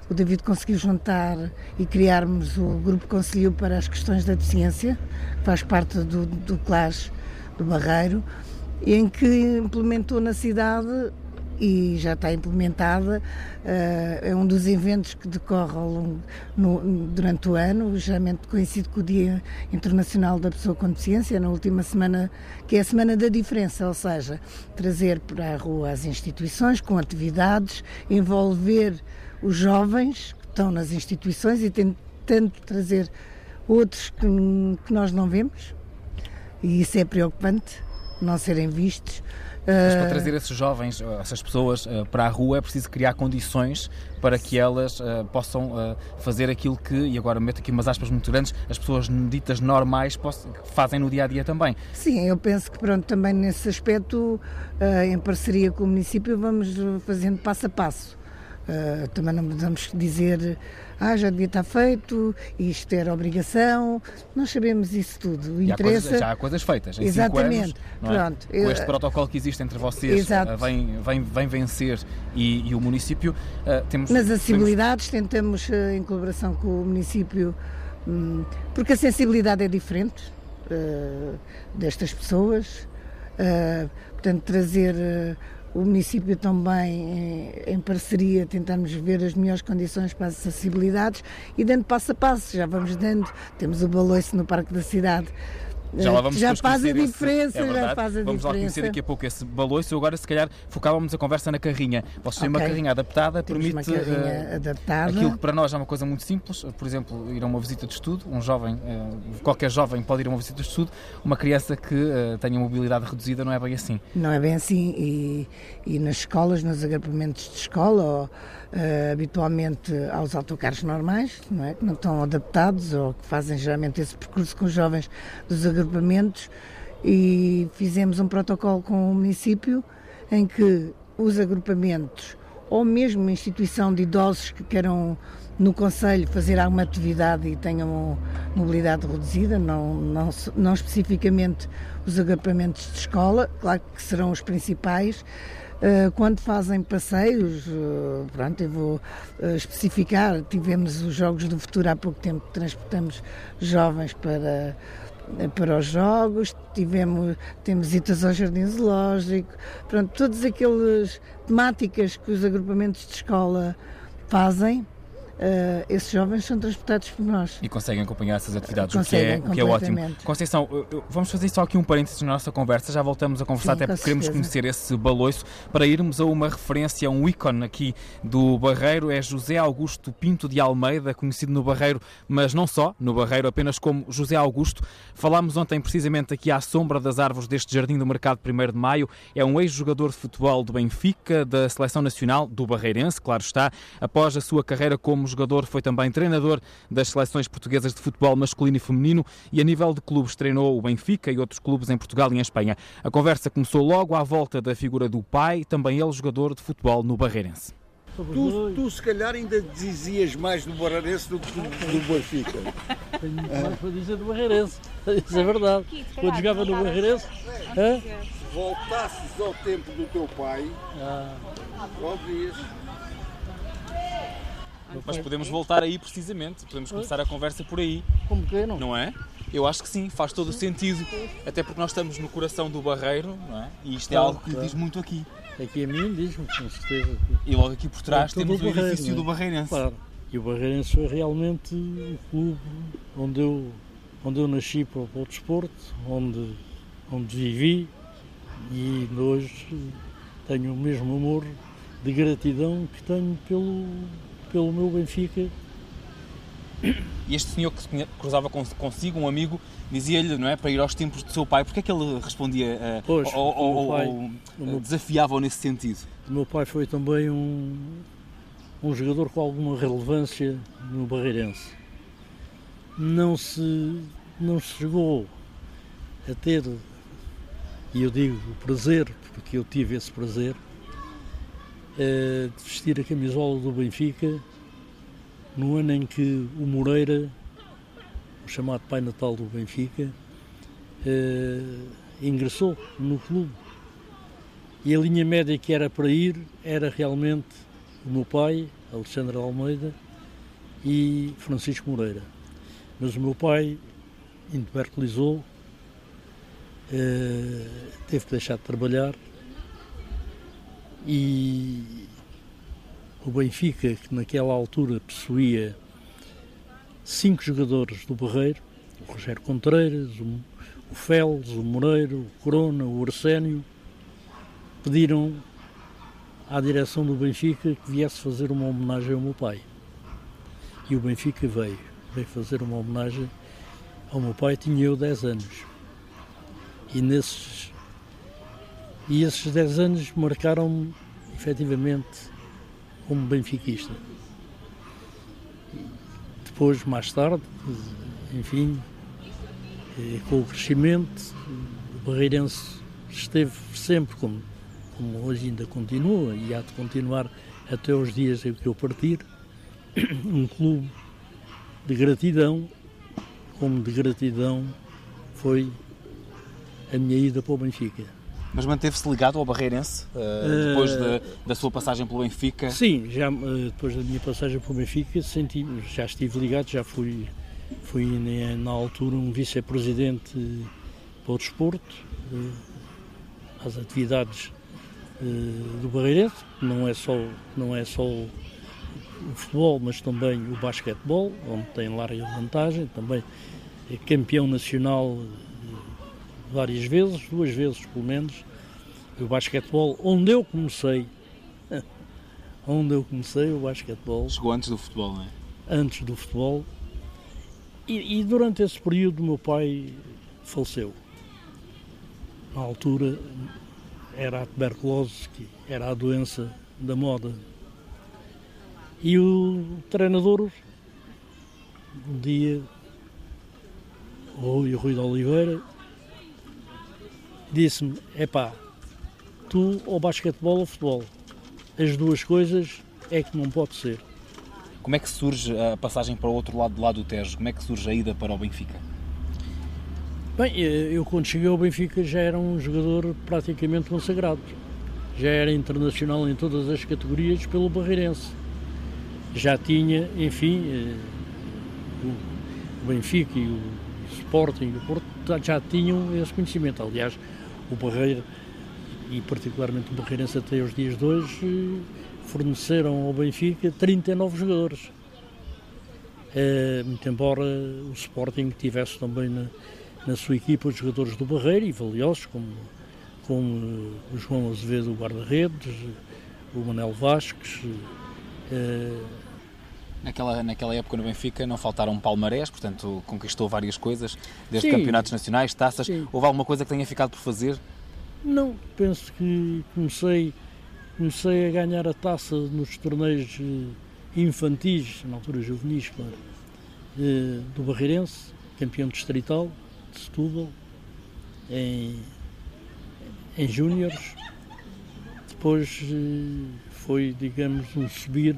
O David conseguiu juntar e criarmos o grupo conselheiro para as questões da deficiência, que faz parte do, do CLAS do Barreiro, em que implementou na cidade e já está implementada. Uh, é um dos eventos que decorre longo, no, durante o ano, geralmente coincide com o Dia Internacional da Pessoa com Deficiência, na última semana, que é a Semana da Diferença, ou seja, trazer para a rua as instituições com atividades, envolver os jovens que estão nas instituições e tentando trazer outros que, que nós não vemos, e isso é preocupante, não serem vistos. Mas para trazer esses jovens, essas pessoas eh, para a rua é preciso criar condições para que elas uh, possam fazer aquilo que, e agora meto aqui umas aspas muito grandes, as pessoas ditas normais possam, fazem no dia a dia também. Sim, eu penso que pronto, também nesse aspecto, em parceria com o município, vamos fazendo passo a passo. Também não podemos dizer ah, já devia estar feito, isto era obrigação, nós sabemos isso tudo. E Interessa... há coisas, já há coisas feitas. Em Exatamente. Anos, é? Pronto. Com este protocolo que existe entre vocês, Exato. vem, vem, vem vencer e, e o município, uh, temos. Nas acessibilidades, temos... tentamos, em colaboração com o município, um, porque a sensibilidade é diferente uh, destas pessoas, portanto, trazer o município também, em, parceria, tentamos ver as melhores condições para as acessibilidades e dando passo a passo, já vamos dando, temos o baloiço no Parque da Cidade, já lá vamos já faz a diferença, esse, é já faz a vamos diferença. Vamos lá conhecer daqui a pouco esse baloiço. Agora, se calhar, focávamos a conversa na carrinha. Vocês têm okay. uma carrinha adaptada, Temos permite uma carrinha uh, adaptada. aquilo que para nós é uma coisa muito simples. Por exemplo, ir a uma visita de estudo. Um jovem, uh, qualquer jovem pode ir a uma visita de estudo. Uma criança que uh, tenha mobilidade reduzida não é bem assim. Não é bem assim. E, e nas escolas, nos agrupamentos de escola, ou, habitualmente aos autocarros normais, não é? que não estão adaptados ou que fazem geralmente esse percurso com os jovens dos agrupamentos e fizemos um protocolo com o município em que os agrupamentos ou mesmo instituição de idosos que queiram no Conselho fazer alguma atividade e tenham mobilidade reduzida, não, não, não especificamente os agrupamentos de escola, claro que serão os principais, eh, quando fazem passeios, eh, pronto, eu vou eh, especificar, tivemos os Jogos do Futuro há pouco tempo, transportamos jovens para para os jogos, tivemos, temos idas ao jardim zoológico, pronto, todas aquelas temáticas que os agrupamentos de escola fazem, Uh, esses jovens são transportados por nós. E conseguem acompanhar essas atividades, o, que é, o que é ótimo. Conceição, vamos fazer só aqui um parênteses na nossa conversa, já voltamos a conversar, Sim, até porque queremos conhecer esse baloiço, para irmos a uma referência, a um ícone aqui do Barreiro, é José Augusto Pinto de Almeida, conhecido no Barreiro, mas não só, no Barreiro apenas como José Augusto. Falámos ontem precisamente aqui à sombra das árvores deste Jardim do Mercado 1 de Maio, é um ex-jogador de futebol do Benfica, da Seleção Nacional, do Barreirense, claro está, após a sua carreira como como jogador, foi também treinador das seleções portuguesas de futebol masculino e feminino e a nível de clubes treinou o Benfica e outros clubes em Portugal e em Espanha. A conversa começou logo à volta da figura do pai, também ele jogador de futebol no Barreirense. Tu, tu, se calhar ainda dizias mais do Barreirense do que do, do Benfica. Tenho muito mais para dizer do Barreirense. Isso é verdade. Quando jogava no Barreirense. Voltasses ao tempo do teu pai, ah. podias. Mas podemos voltar aí precisamente, podemos começar a conversa por aí. Como que não? Não é? Eu acho que sim, faz todo o sentido. Até porque nós estamos no coração do Barreiro, não é? E isto é algo que diz muito aqui. Aqui a mim diz-me, com certeza. E logo aqui por trás é temos o, Barreiro, edifício é? do Barreirense. Claro. E o Barreirense foi realmente o clube onde eu, onde eu nasci para, para o desporto, onde, onde vivi e hoje tenho o mesmo amor de gratidão que tenho pelo, pelo meu Benfica e este senhor que se cruzava consigo, um amigo, dizia-lhe, não é, para ir aos tempos do seu pai, porque é que ele respondia uh, pois, ou, ou, pai, ou uh, desafiava-o nesse sentido? O meu pai foi também um, um jogador com alguma relevância no Barreirense. Não se, não se chegou a ter, e eu digo o prazer, porque eu tive esse prazer, de vestir a camisola do Benfica no ano em que o Moreira, o chamado Pai Natal do Benfica, eh, ingressou no clube. E a linha média que era para ir era realmente o meu pai, Alexandre Almeida, e Francisco Moreira. Mas o meu pai tuberculizou, eh, teve que deixar de trabalhar e o Benfica, que naquela altura possuía cinco jogadores do Barreiro, o Rogério Contreiras, o, o Félix, o Moreiro, o Corona, o Arsénio, pediram à direção do Benfica que viesse fazer uma homenagem ao meu pai. E o Benfica veio, veio fazer uma homenagem ao meu pai, tinha eu 10 anos. E nesses e esses 10 anos marcaram-me efetivamente como benfiquista. Depois, mais tarde, enfim, eh, com o crescimento, o Barreirense esteve sempre, como, como hoje ainda continua e há de continuar até os dias em que eu partir, um clube de gratidão, como de gratidão foi a minha ida para o Benfica. Mas manteve-se ligado ao Barreirense uh, depois uh, da sua passagem pelo Benfica? Sim, já uh, depois da minha passagem pelo Benfica senti, já estive ligado, já fui, fui na, na altura um vice-presidente para o desporto, às atividades do Barreirense, não é só, não é só o futebol, mas também o basquetebol, onde tem larga vantagem, também é campeão nacional várias vezes, duas vezes pelo menos, o basquetebol, onde eu comecei, onde eu comecei o basquetebol. Chegou antes do futebol, não é? Antes do futebol. E, e durante esse período meu pai faleceu. Na altura era a tuberculose, que era a doença da moda. E o treinador, um dia, o Rui de Oliveira, disse-me: epá, tu ou basquetebol ou futebol. As duas coisas é que não pode ser. Como é que surge a passagem para o outro lado do lado do Tejo? Como é que surge a ida para o Benfica? Bem, eh, eu quando cheguei ao Benfica já era um jogador praticamente consagrado. Já era internacional em todas as categorias pelo Barreirense. Já tinha, enfim, eh, o Benfica e o Sporting e o Porto já tinham esse conhecimento. Aliás, o Barreiro, e particularmente o Barreirense até os dias de hoje, forneceram ao Benfica 39 jogadores. É, muito embora o Sporting tivesse também na, na sua equipa os jogadores do Barreiro e valiosos, como, como o João Azevedo, o guarda-redes, o Manel Vasques. É, Naquela, naquela época no Benfica não faltaram palmarés, portanto conquistou várias coisas, desde sim, campeonatos nacionais, taças. Sim. Houve alguma coisa que tenha ficado por fazer? Não, penso que comecei, comecei a ganhar a taça nos torneios eh, infantis, na altura juvenis, claro, eh, do Barreirense, campeão distrital de Setúbal, em, em Júniores. Depois eh, foi, digamos, um subir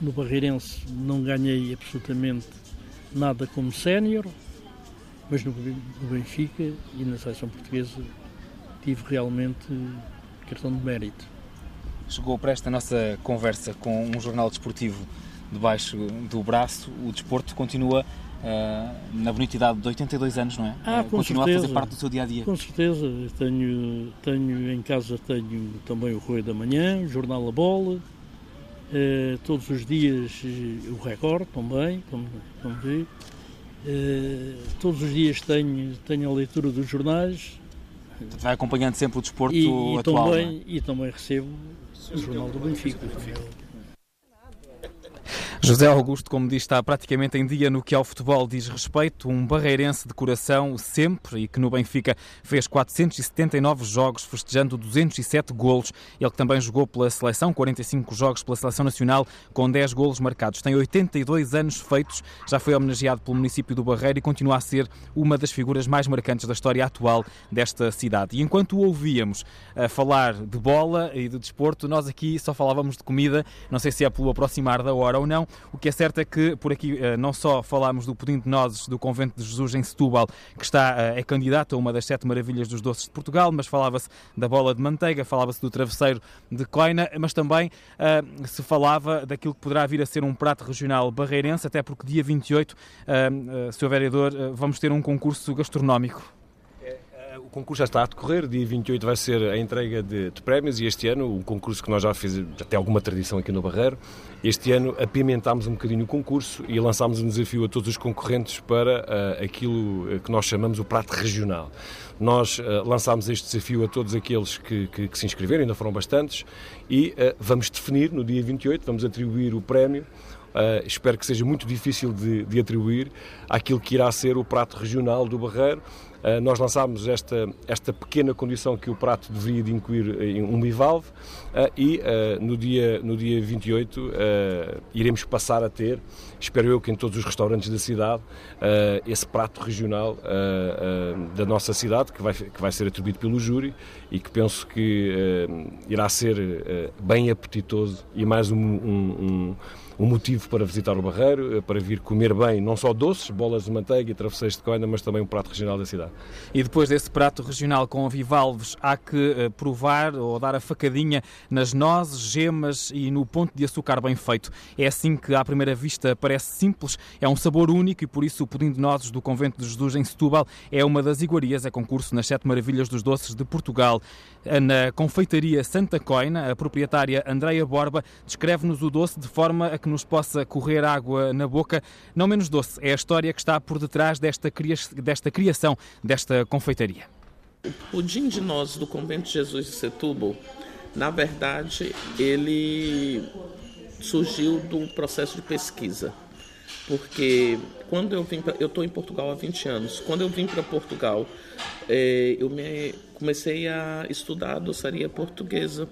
no Barreirense não ganhei absolutamente nada como sénior, mas no, Benfica e na seleção portuguesa tive realmente cartão de mérito. Chegou para esta nossa conversa com um jornal desportivo debaixo do braço, o desporto continua na bonitidade de 82 anos, não é? Ah, com continua certeza. a fazer parte do seu dia a dia. Com certeza, tenho, tenho em casa tenho também o Rui da Manhã, o Jornal A Bola, uh, todos os dias uh, o Record também, como, como vê. todos os dias tenho, tenho a leitura dos jornais. Vai acompanhando sempre o desporto e, e atual. Também, é? E também recebo o Jornal do Benfica. José Augusto, como diz, está praticamente em dia no que ao futebol diz respeito, um barreirense de coração sempre e que no Benfica fez 479 jogos, festejando 207 golos. Ele que também jogou pela seleção, 45 jogos pela seleção nacional, com 10 golos marcados. Tem 82 anos feitos, já foi homenageado pelo município do Barreiro e continua a ser uma das figuras mais marcantes da história atual desta cidade. E enquanto ouvíamos a falar de bola e de desporto, nós aqui só falávamos de comida, não sei se é pelo aproximar da hora ou não, o que é certo é que por aqui eh, não só falámos do pudim de nozes do Convento de Jesus em Setúbal, que está, eh, é candidato a uma das sete maravilhas dos doces de Portugal, mas falava-se da bola de manteiga, falava-se do travesseiro de Coina, mas também uh, se falava daquilo que poderá vir a ser um prato regional barreirense, até porque dia 28, uh, uh, Sr. Vereador, vamos ter um concurso gastronómico concurso já está a decorrer, dia 28 vai ser a entrega de, de, prémios e este ano, um concurso que nós já fizemos, já tem alguma tradição aqui no Barreiro, este ano apimentámos um bocadinho o concurso e lançámos um desafio a todos os concorrentes para uh, aquilo que nós chamamos o prato regional. Nós uh, lançámos este desafio a todos aqueles que, que, que se inscreveram, ainda foram bastantes, e uh, vamos definir no dia 28, vamos atribuir o prémio Uh, espero que seja muito difícil de, de, atribuir àquilo que irá ser o prato regional do Barreiro. Uh, nós lançámos esta, esta pequena condição que o prato deveria de incluir em um bivalve uh, e no, dia, no dia 28 iremos passar a ter, espero eu que em todos os restaurantes da cidade, esse prato regional da nossa cidade que vai, que vai ser atribuído pelo júri e que penso que irá ser bem apetitoso e mais um, um, um um motivo para visitar o Barreiro, para vir comer bem, não só doces, bolas de manteiga e travesseiros de coina, mas também um prato regional da cidade. E depois desse prato regional com bivalves, há que uh, provar ou dar a facadinha nas nozes, gemas e no ponto de açúcar bem feito. É assim que, à primeira vista, parece simples, é um sabor único e por isso o pudim de nozes do Convento de Jesus em Setúbal é uma das iguarias, é concurso nas Sete Maravilhas dos Doces de Portugal. Na confeitaria Santa Coina, a proprietária Andreia Borba descreve-nos o doce de forma a que nos possa correr água na boca. Não menos doce é a história que está por detrás desta, desta criação desta confeitaria. O pudim de nozes do Convento de Jesus de Setúbal, na verdade, ele surgiu do processo de pesquisa. Porque quando eu vim, pra, eu estou em Portugal há 20 anos. Quando eu vim para Portugal, é, eu me, comecei a estudar doçaria portuguesa,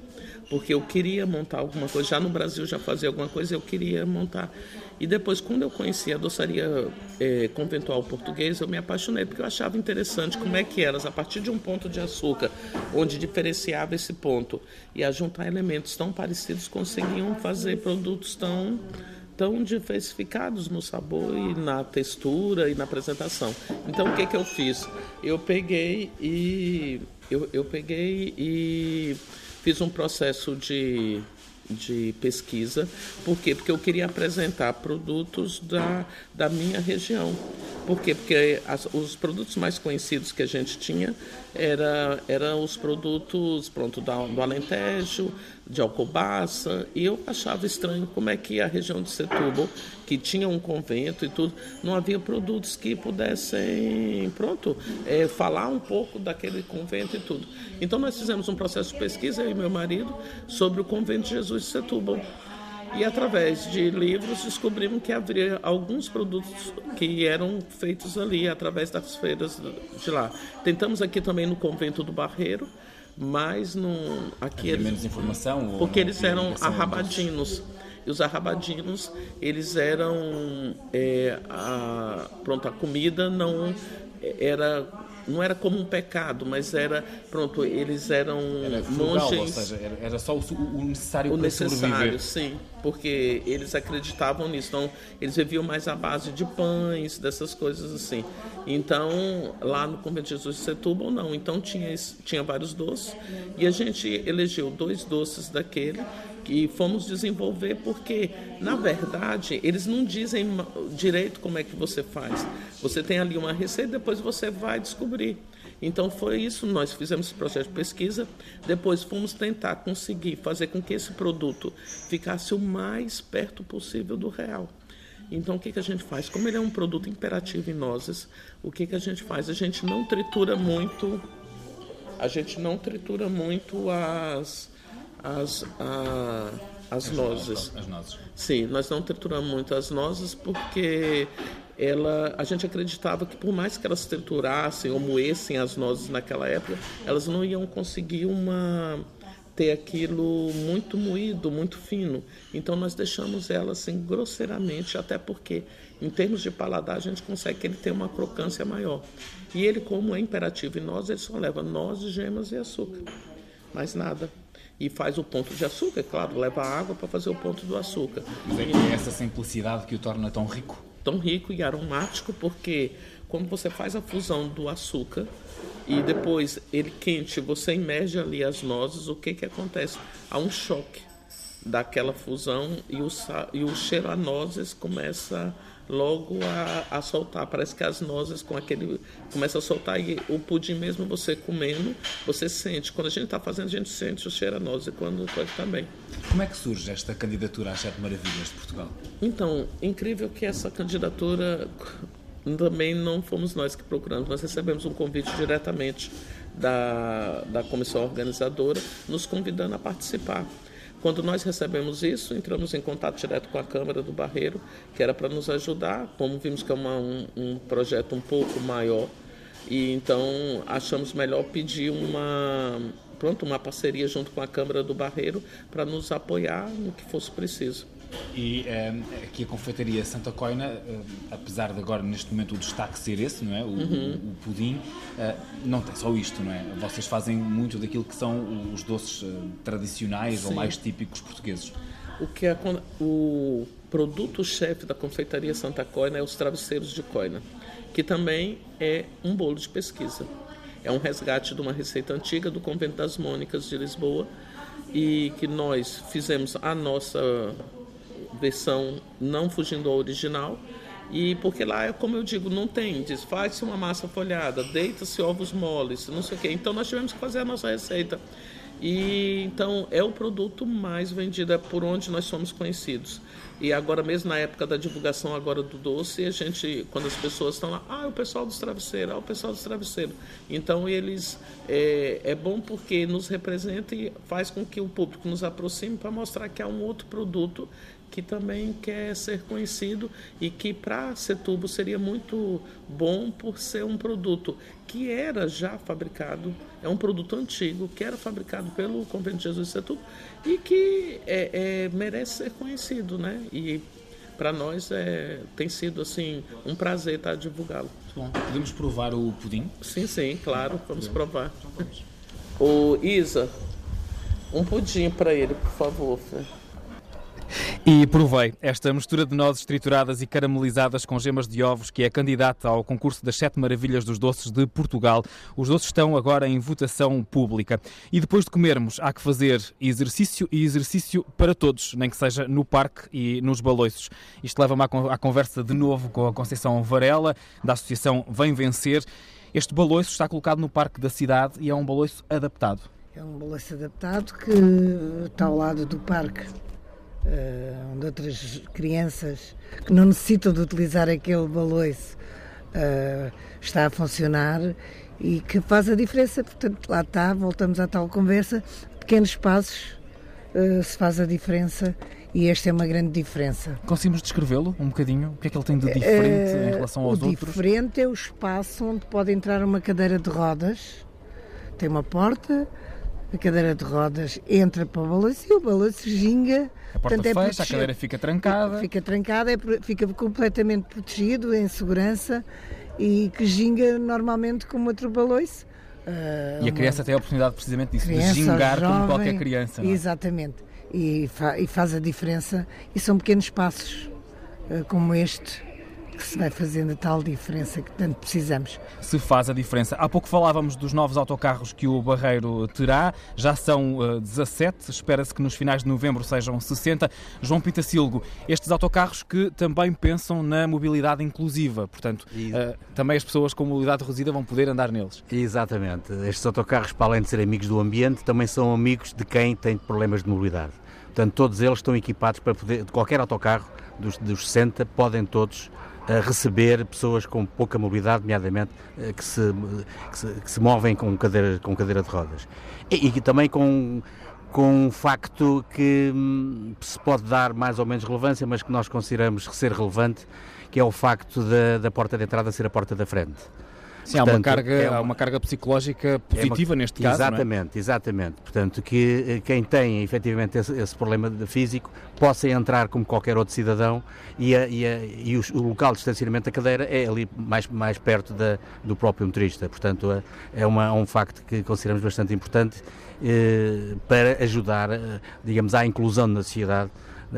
porque eu queria montar alguma coisa. Já no Brasil já fazia alguma coisa, eu queria montar. E depois, quando eu conheci a doçaria é, conventual portuguesa, eu me apaixonei, porque eu achava interessante como é que elas, a partir de um ponto de açúcar, onde diferenciava esse ponto, e a juntar elementos tão parecidos, conseguiam fazer produtos tão tão diversificados no sabor e na textura e na apresentação. Então o que que eu fiz? Eu peguei e eu, eu peguei e fiz um processo de de pesquisa. Por quê? Porque eu queria apresentar produtos da, da minha região. Por quê? Porque as, os produtos mais conhecidos que a gente tinha era, eram os produtos pronto, da, do Alentejo, de Alcobaça, e eu achava estranho como é que a região de Setúbal, que tinha um convento e tudo, não havia produtos que pudessem, pronto, é, falar um pouco daquele convento e tudo. Então nós fizemos um processo de pesquisa, eu e meu marido, sobre o convento de Jesus de Setúbal. E através de livros descobrimos que havia alguns produtos que eram feitos ali através das feiras de lá. Tentamos aqui também no convento do Barreiro, mas não aqui eles, menos informação porque eles eram arrabadinos. E os arrabadinos eles eram é, a, pronto a comida não era não era como um pecado, mas era, pronto, eles eram era frugal, monges. Ou seja, era, era só o, o necessário o para necessário, sobreviver. sim, porque eles acreditavam nisso. Então, eles viviam mais à base de pães, dessas coisas assim. Então, lá no Convento de Jesus de Setúbal, não. Então, tinha, tinha vários doces e a gente elegeu dois doces daquele que fomos desenvolver porque, na verdade, eles não dizem direito como é que você faz. Você tem ali uma receita, depois você vai descobrir. Então foi isso, nós fizemos esse processo de pesquisa, depois fomos tentar conseguir fazer com que esse produto ficasse o mais perto possível do real. Então o que, que a gente faz? Como ele é um produto imperativo em nozes, o que, que a gente faz? A gente não tritura muito, a gente não tritura muito as, as, a- as nozes. As nozes. Sim, nós não trituramos muito as nozes porque ela, a gente acreditava que por mais que elas triturassem ou moessem as nozes naquela época, elas não iam conseguir uma ter aquilo muito moído, muito fino. Então nós deixamos ela assim grosseiramente, até porque em termos de paladar a gente consegue que ele tenha uma crocância maior. E ele como é imperativo em nozes, ele só leva nozes, gemas e açúcar. Mais nada. E faz o ponto de açúcar, é claro, leva água para fazer o ponto do açúcar. Mas é que é essa simplicidade que o torna tão rico. Tão rico e aromático porque quando você faz a fusão do açúcar e depois ele quente, você imerge ali as nozes, o que que acontece? Há um choque daquela fusão e o, e o cheiro a nozes começa logo a, a soltar. Parece que as nozes com aquele começa a soltar e o pudim mesmo você comendo, você sente. Quando a gente está fazendo, a gente sente o cheiro a nozes quando coisa também. Como é que surge esta candidatura às Sete Maravilhas de Portugal? Então, incrível que essa candidatura também não fomos nós que procuramos, nós recebemos um convite diretamente da, da comissão organizadora, nos convidando a participar. Quando nós recebemos isso, entramos em contato direto com a Câmara do Barreiro, que era para nos ajudar, como vimos que é uma- um, um projeto um pouco maior, e então achamos melhor pedir uma, pronto, uma parceria junto com a Câmara do Barreiro para nos apoiar no que fosse preciso. E eh, aqui a confeitaria Santa Coina, eh, apesar de agora neste momento o destaque ser esse, não é? O, Uhum. o pudim, eh, não tem só isto, não é? Vocês fazem muito daquilo que são os doces eh, tradicionais ou Sim. mais típicos portugueses. O que é o produto-chefe da confeitaria Santa Coina é os travesseiros de coina, que também é um bolo de pesquisa. É um resgate de uma receita antiga do Convento das Mônicas de Lisboa e que nós fizemos a nossa versão não fugindo ao original. E porque lá, como eu digo, não tem, diz, faz-se uma massa folhada, deita-se ovos moles, não sei o quê. Então nós tivemos que fazer a nossa receita. E então é o produto mais vendido, é por onde nós somos conhecidos. E agora mesmo na época da divulgação agora do doce, a gente, quando as pessoas estão lá, ah, o pessoal dos travesseiros, ah, o pessoal dos travesseiros. Então eles é, é bom porque nos representa e faz com que o público nos aproxime para mostrar que há um outro produto que também quer ser conhecido e que para Setúbal seria muito bom por ser um produto que era já fabricado, é um produto antigo que era fabricado pelo Convento de Jesus de Setúbal e que é, é, merece ser conhecido, né? E para nós é, tem sido assim um prazer estar divulgá-lo. Bom, podemos provar o pudim? Sim, sim, claro, vamos provar. O Isa, um pudim para ele, por favor. Fê. E provei esta mistura de nozes trituradas e caramelizadas com gemas de ovos, que é candidata ao concurso das Sete Maravilhas dos Doces de Portugal. Os doces estão agora em votação pública. E depois de comermos, há que fazer exercício e exercício para todos, nem que seja no parque e nos baloiços. Isto leva-me à con- à conversa de novo com a Conceição Varela, da Associação Vem Vencer. Este baloiço está colocado no parque da cidade e é um baloiço adaptado. É um balanço adaptado que está ao lado do parque, eh, onde outras crianças que não necessitam de utilizar aquele baloiço eh, está a funcionar e que faz a diferença. Portanto, lá está, voltamos à tal conversa, pequenos passos eh, se faz a diferença e esta é uma grande diferença. Conseguimos descrevê-lo um bocadinho? O que é que ele tem de diferente em relação aos o outros? diferente é o espaço onde pode entrar uma cadeira de rodas. Tem uma porta, a cadeira de rodas entra para o balanço e o balanço ginga. A porta Portanto, é fecha, a cadeira fica trancada. Fica trancada, é fica completamente protegido, em segurança e que ginga normalmente como outro baloiço. Uh, e a criança uma... tem a oportunidade precisamente disso, criança, de gingar jovem, como qualquer criança. É? Exatamente. E, fa e, faz a diferença. E são pequenos passos uh, como este que se vai fazendo a tal diferença que tanto precisamos. Se faz a diferença. Há pouco falávamos dos novos autocarros que o Barreiro terá, já são uh, 17, espera-se que nos finais de novembro sejam 60. João Pitacilgo, estes autocarros que também pensam na mobilidade inclusiva, portanto, uh, também as pessoas com mobilidade reduzida vão poder andar neles. Exatamente. Estes autocarros, para além de serem amigos do ambiente, também são amigos de quem tem problemas de mobilidade. Portanto, todos eles estão equipados para poder, de qualquer autocarro, dos, dos 60, podem todos a receber pessoas com pouca mobilidade, nomeadamente eh, que se, que se, que se movem com cadeira, com cadeira de rodas. E, e também com, com um facto que hum, se pode dar mais ou menos relevância, mas que nós consideramos ser relevante, que é o facto da, da porta de entrada ser a porta da frente. Sim, Portanto, há, uma carga, é uma, há uma carga psicológica positiva é uma, neste caso. É? Exatamente, é? exatamente. Portanto, que eh, quem tem efetivamente esse, esse, problema físico possa entrar como qualquer outro cidadão e, a, e, a, e o, o, local de estacionamento da cadeira é ali mais, mais perto da, do próprio motorista. Portanto, é, é uma, um facto que consideramos bastante importante eh, para ajudar, eh, digamos, à inclusão na sociedade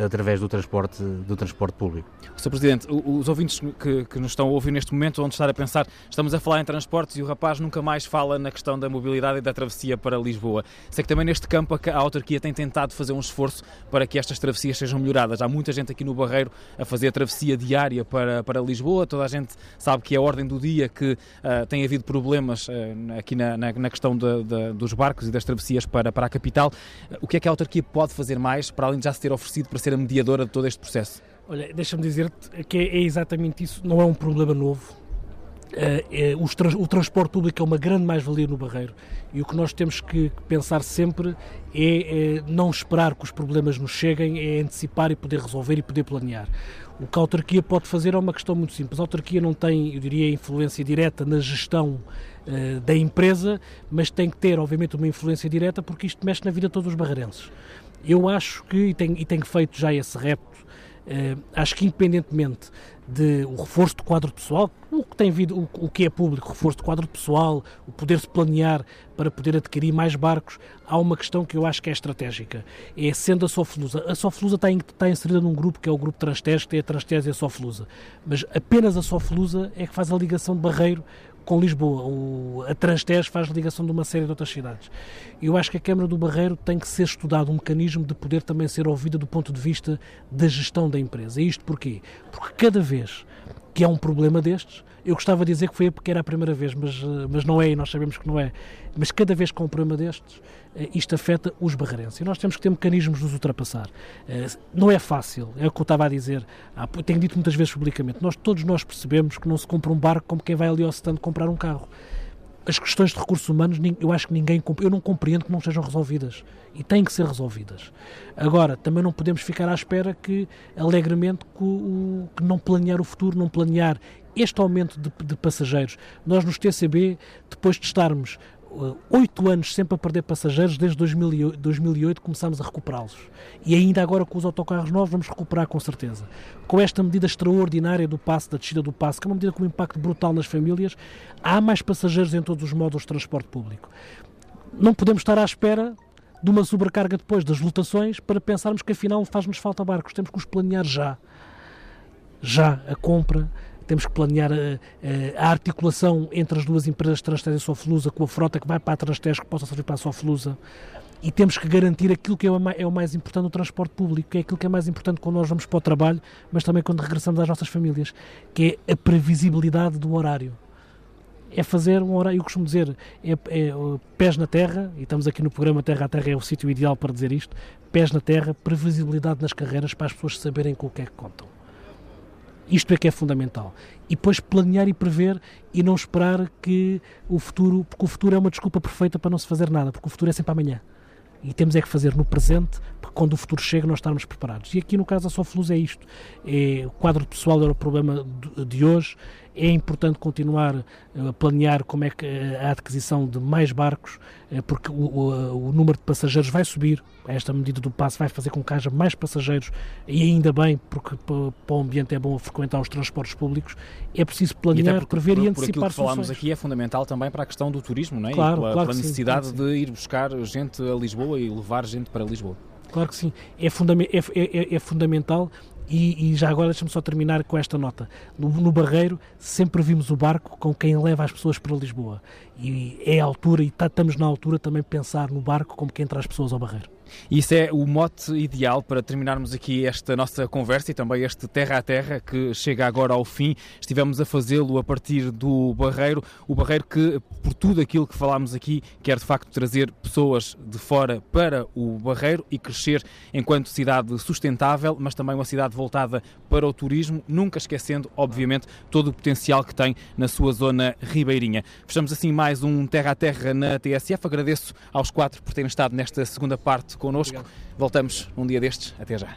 através do transporte, do transporte público. Sr. Presidente, os ouvintes que, que, nos estão a ouvir neste momento vão estar a pensar, estamos a falar em transportes e o rapaz nunca mais fala na questão da mobilidade e da travessia para Lisboa. Sei que também neste campo a autarquia tem tentado fazer um esforço para que estas travessias sejam melhoradas. Há muita gente aqui no Barreiro a fazer a travessia diária para, para Lisboa, toda a gente sabe que é a ordem do dia que uh, tem havido problemas uh, aqui na, na, na questão de, de, dos barcos e das travessias para, para a capital. Uh, o que é que a autarquia pode fazer mais para além de já se ter oferecido para ser a mediadora de todo este processo? Olha, deixa-me dizer-te que é exatamente isso, não é um problema novo. É, é, o transporte público é uma grande mais-valia no Barreiro e o que nós temos que pensar sempre é, é, não esperar que os problemas nos cheguem, é antecipar e poder resolver e poder planear. O que a autarquia pode fazer é uma questão muito simples. A autarquia não tem, eu diria, influência direta na gestão uh, da empresa, mas tem que ter, obviamente, uma influência direta porque isto mexe na vida de todos os barreirenses. Eu acho que, e tenho, e tenho feito já esse repto, uh, acho que independentemente de o reforço do quadro pessoal, o que tem vindo, o, o que é público, reforço do quadro pessoal, o poder-se planear para poder adquirir mais barcos, há uma questão que eu acho que é estratégica. É sendo a Soflusa. A Soflusa está, está inserida num grupo que é o grupo Transtez, que tem a Transtez e a Soflusa. Mas apenas a Soflusa é que faz a ligação de Barreiro com Lisboa. O, a Transtez faz ligação de uma série de outras cidades. Eu acho que a Câmara do Barreiro tem que ser estudado um mecanismo de poder também ser ouvida do ponto de vista da gestão da empresa. E isto porquê? Porque cada vez que há um problema destes, eu gostava de dizer que foi porque era a primeira vez, mas, eh, mas não é e nós sabemos que não é. Mas cada vez que há um problema destes, isto afeta os barreirenses. E nós temos que ter mecanismos de os ultrapassar. Eh, não é fácil, é o que eu estava a dizer. Tenho dito muitas vezes publicamente. Nós, todos nós percebemos que não se compra um barco como quem vai ali ao stand comprar um carro as questões de recursos humanos, eu acho que ninguém, eu não compreendo que não sejam resolvidas e têm que ser resolvidas. Agora, também não podemos ficar à espera que, alegremente, que, que não planear o futuro, não planear este aumento de, de passageiros. Nós nos TCB, depois de estarmos oito anos sempre a perder passageiros, desde 2008, 2008 começámos a recuperá-los. E ainda agora com os autocarros novos vamos recuperar com certeza. Com esta medida extraordinária do passe, da descida do passe, que é uma medida com um impacto brutal nas famílias, há mais passageiros em todos os módulos de transporte público. Não podemos estar à espera de uma sobrecarga depois das lotações para pensarmos que afinal faz-nos falta barcos. Temos que os planear já. Já a compra, temos que planear a, eh, eh, a, articulação entre as duas empresas Transtez e Soflusa com a frota que vai para a Transtez que possa servir para a Soflusa e temos que garantir aquilo que é o, é o mais importante no transporte público, que é aquilo que é mais importante quando nós vamos para o trabalho, mas também quando regressamos às nossas famílias, que é a previsibilidade do horário. É fazer um horário, eu costumo dizer, é, é pés na terra, e estamos aqui no programa Terra a Terra, é o sítio ideal para dizer isto, pés na terra, previsibilidade nas carreiras para as pessoas saberem com o que é que contam. Isto é que é fundamental. E depois planear e prever e não esperar que o futuro, porque o futuro é uma desculpa perfeita para não se fazer nada, porque o futuro é sempre amanhã. E temos é que fazer no presente, para quando o futuro chega nós estarmos preparados. E aqui no caso da Sofluz é isto. É, o quadro pessoal era o problema de hoje, É importante continuar a planear como é que a adquisição de mais barcos, porque o, o, o número de passageiros vai subir. Esta medida do passe vai fazer com que haja mais passageiros e ainda bem, porque para o ambiente é bom frequentar os transportes públicos. É preciso planear, e prever por, e antecipar por aquilo que falámos aqui é fundamental também para a questão do turismo, não é? Claro, pela, claro pela sim, necessidade claro de ir buscar gente a Lisboa e levar gente para Lisboa. Claro que sim. É, fundam é, é, é fundamental e, e, já agora deixa-me só terminar com esta nota. No, no, Barreiro sempre vimos o barco com quem leva as pessoas para Lisboa. E é a altura, e tá, estamos na altura também pensar no barco como quem traz pessoas ao Barreiro. Isso é o mote ideal para terminarmos aqui esta nossa conversa e também este Terra a Terra que chega agora ao fim. Estivemos a fazê-lo a partir do Barreiro, o Barreiro que, por tudo aquilo que falámos aqui, quer de facto trazer pessoas de fora para o Barreiro e crescer enquanto cidade sustentável, mas também uma cidade voltada para o turismo, nunca esquecendo, obviamente, todo o potencial que tem na sua zona ribeirinha. Fechamos assim mais um Terra a Terra na TSF. Agradeço aos quatro por terem estado nesta segunda parte connosco. Obrigado. Voltamos um dia destes. Até já.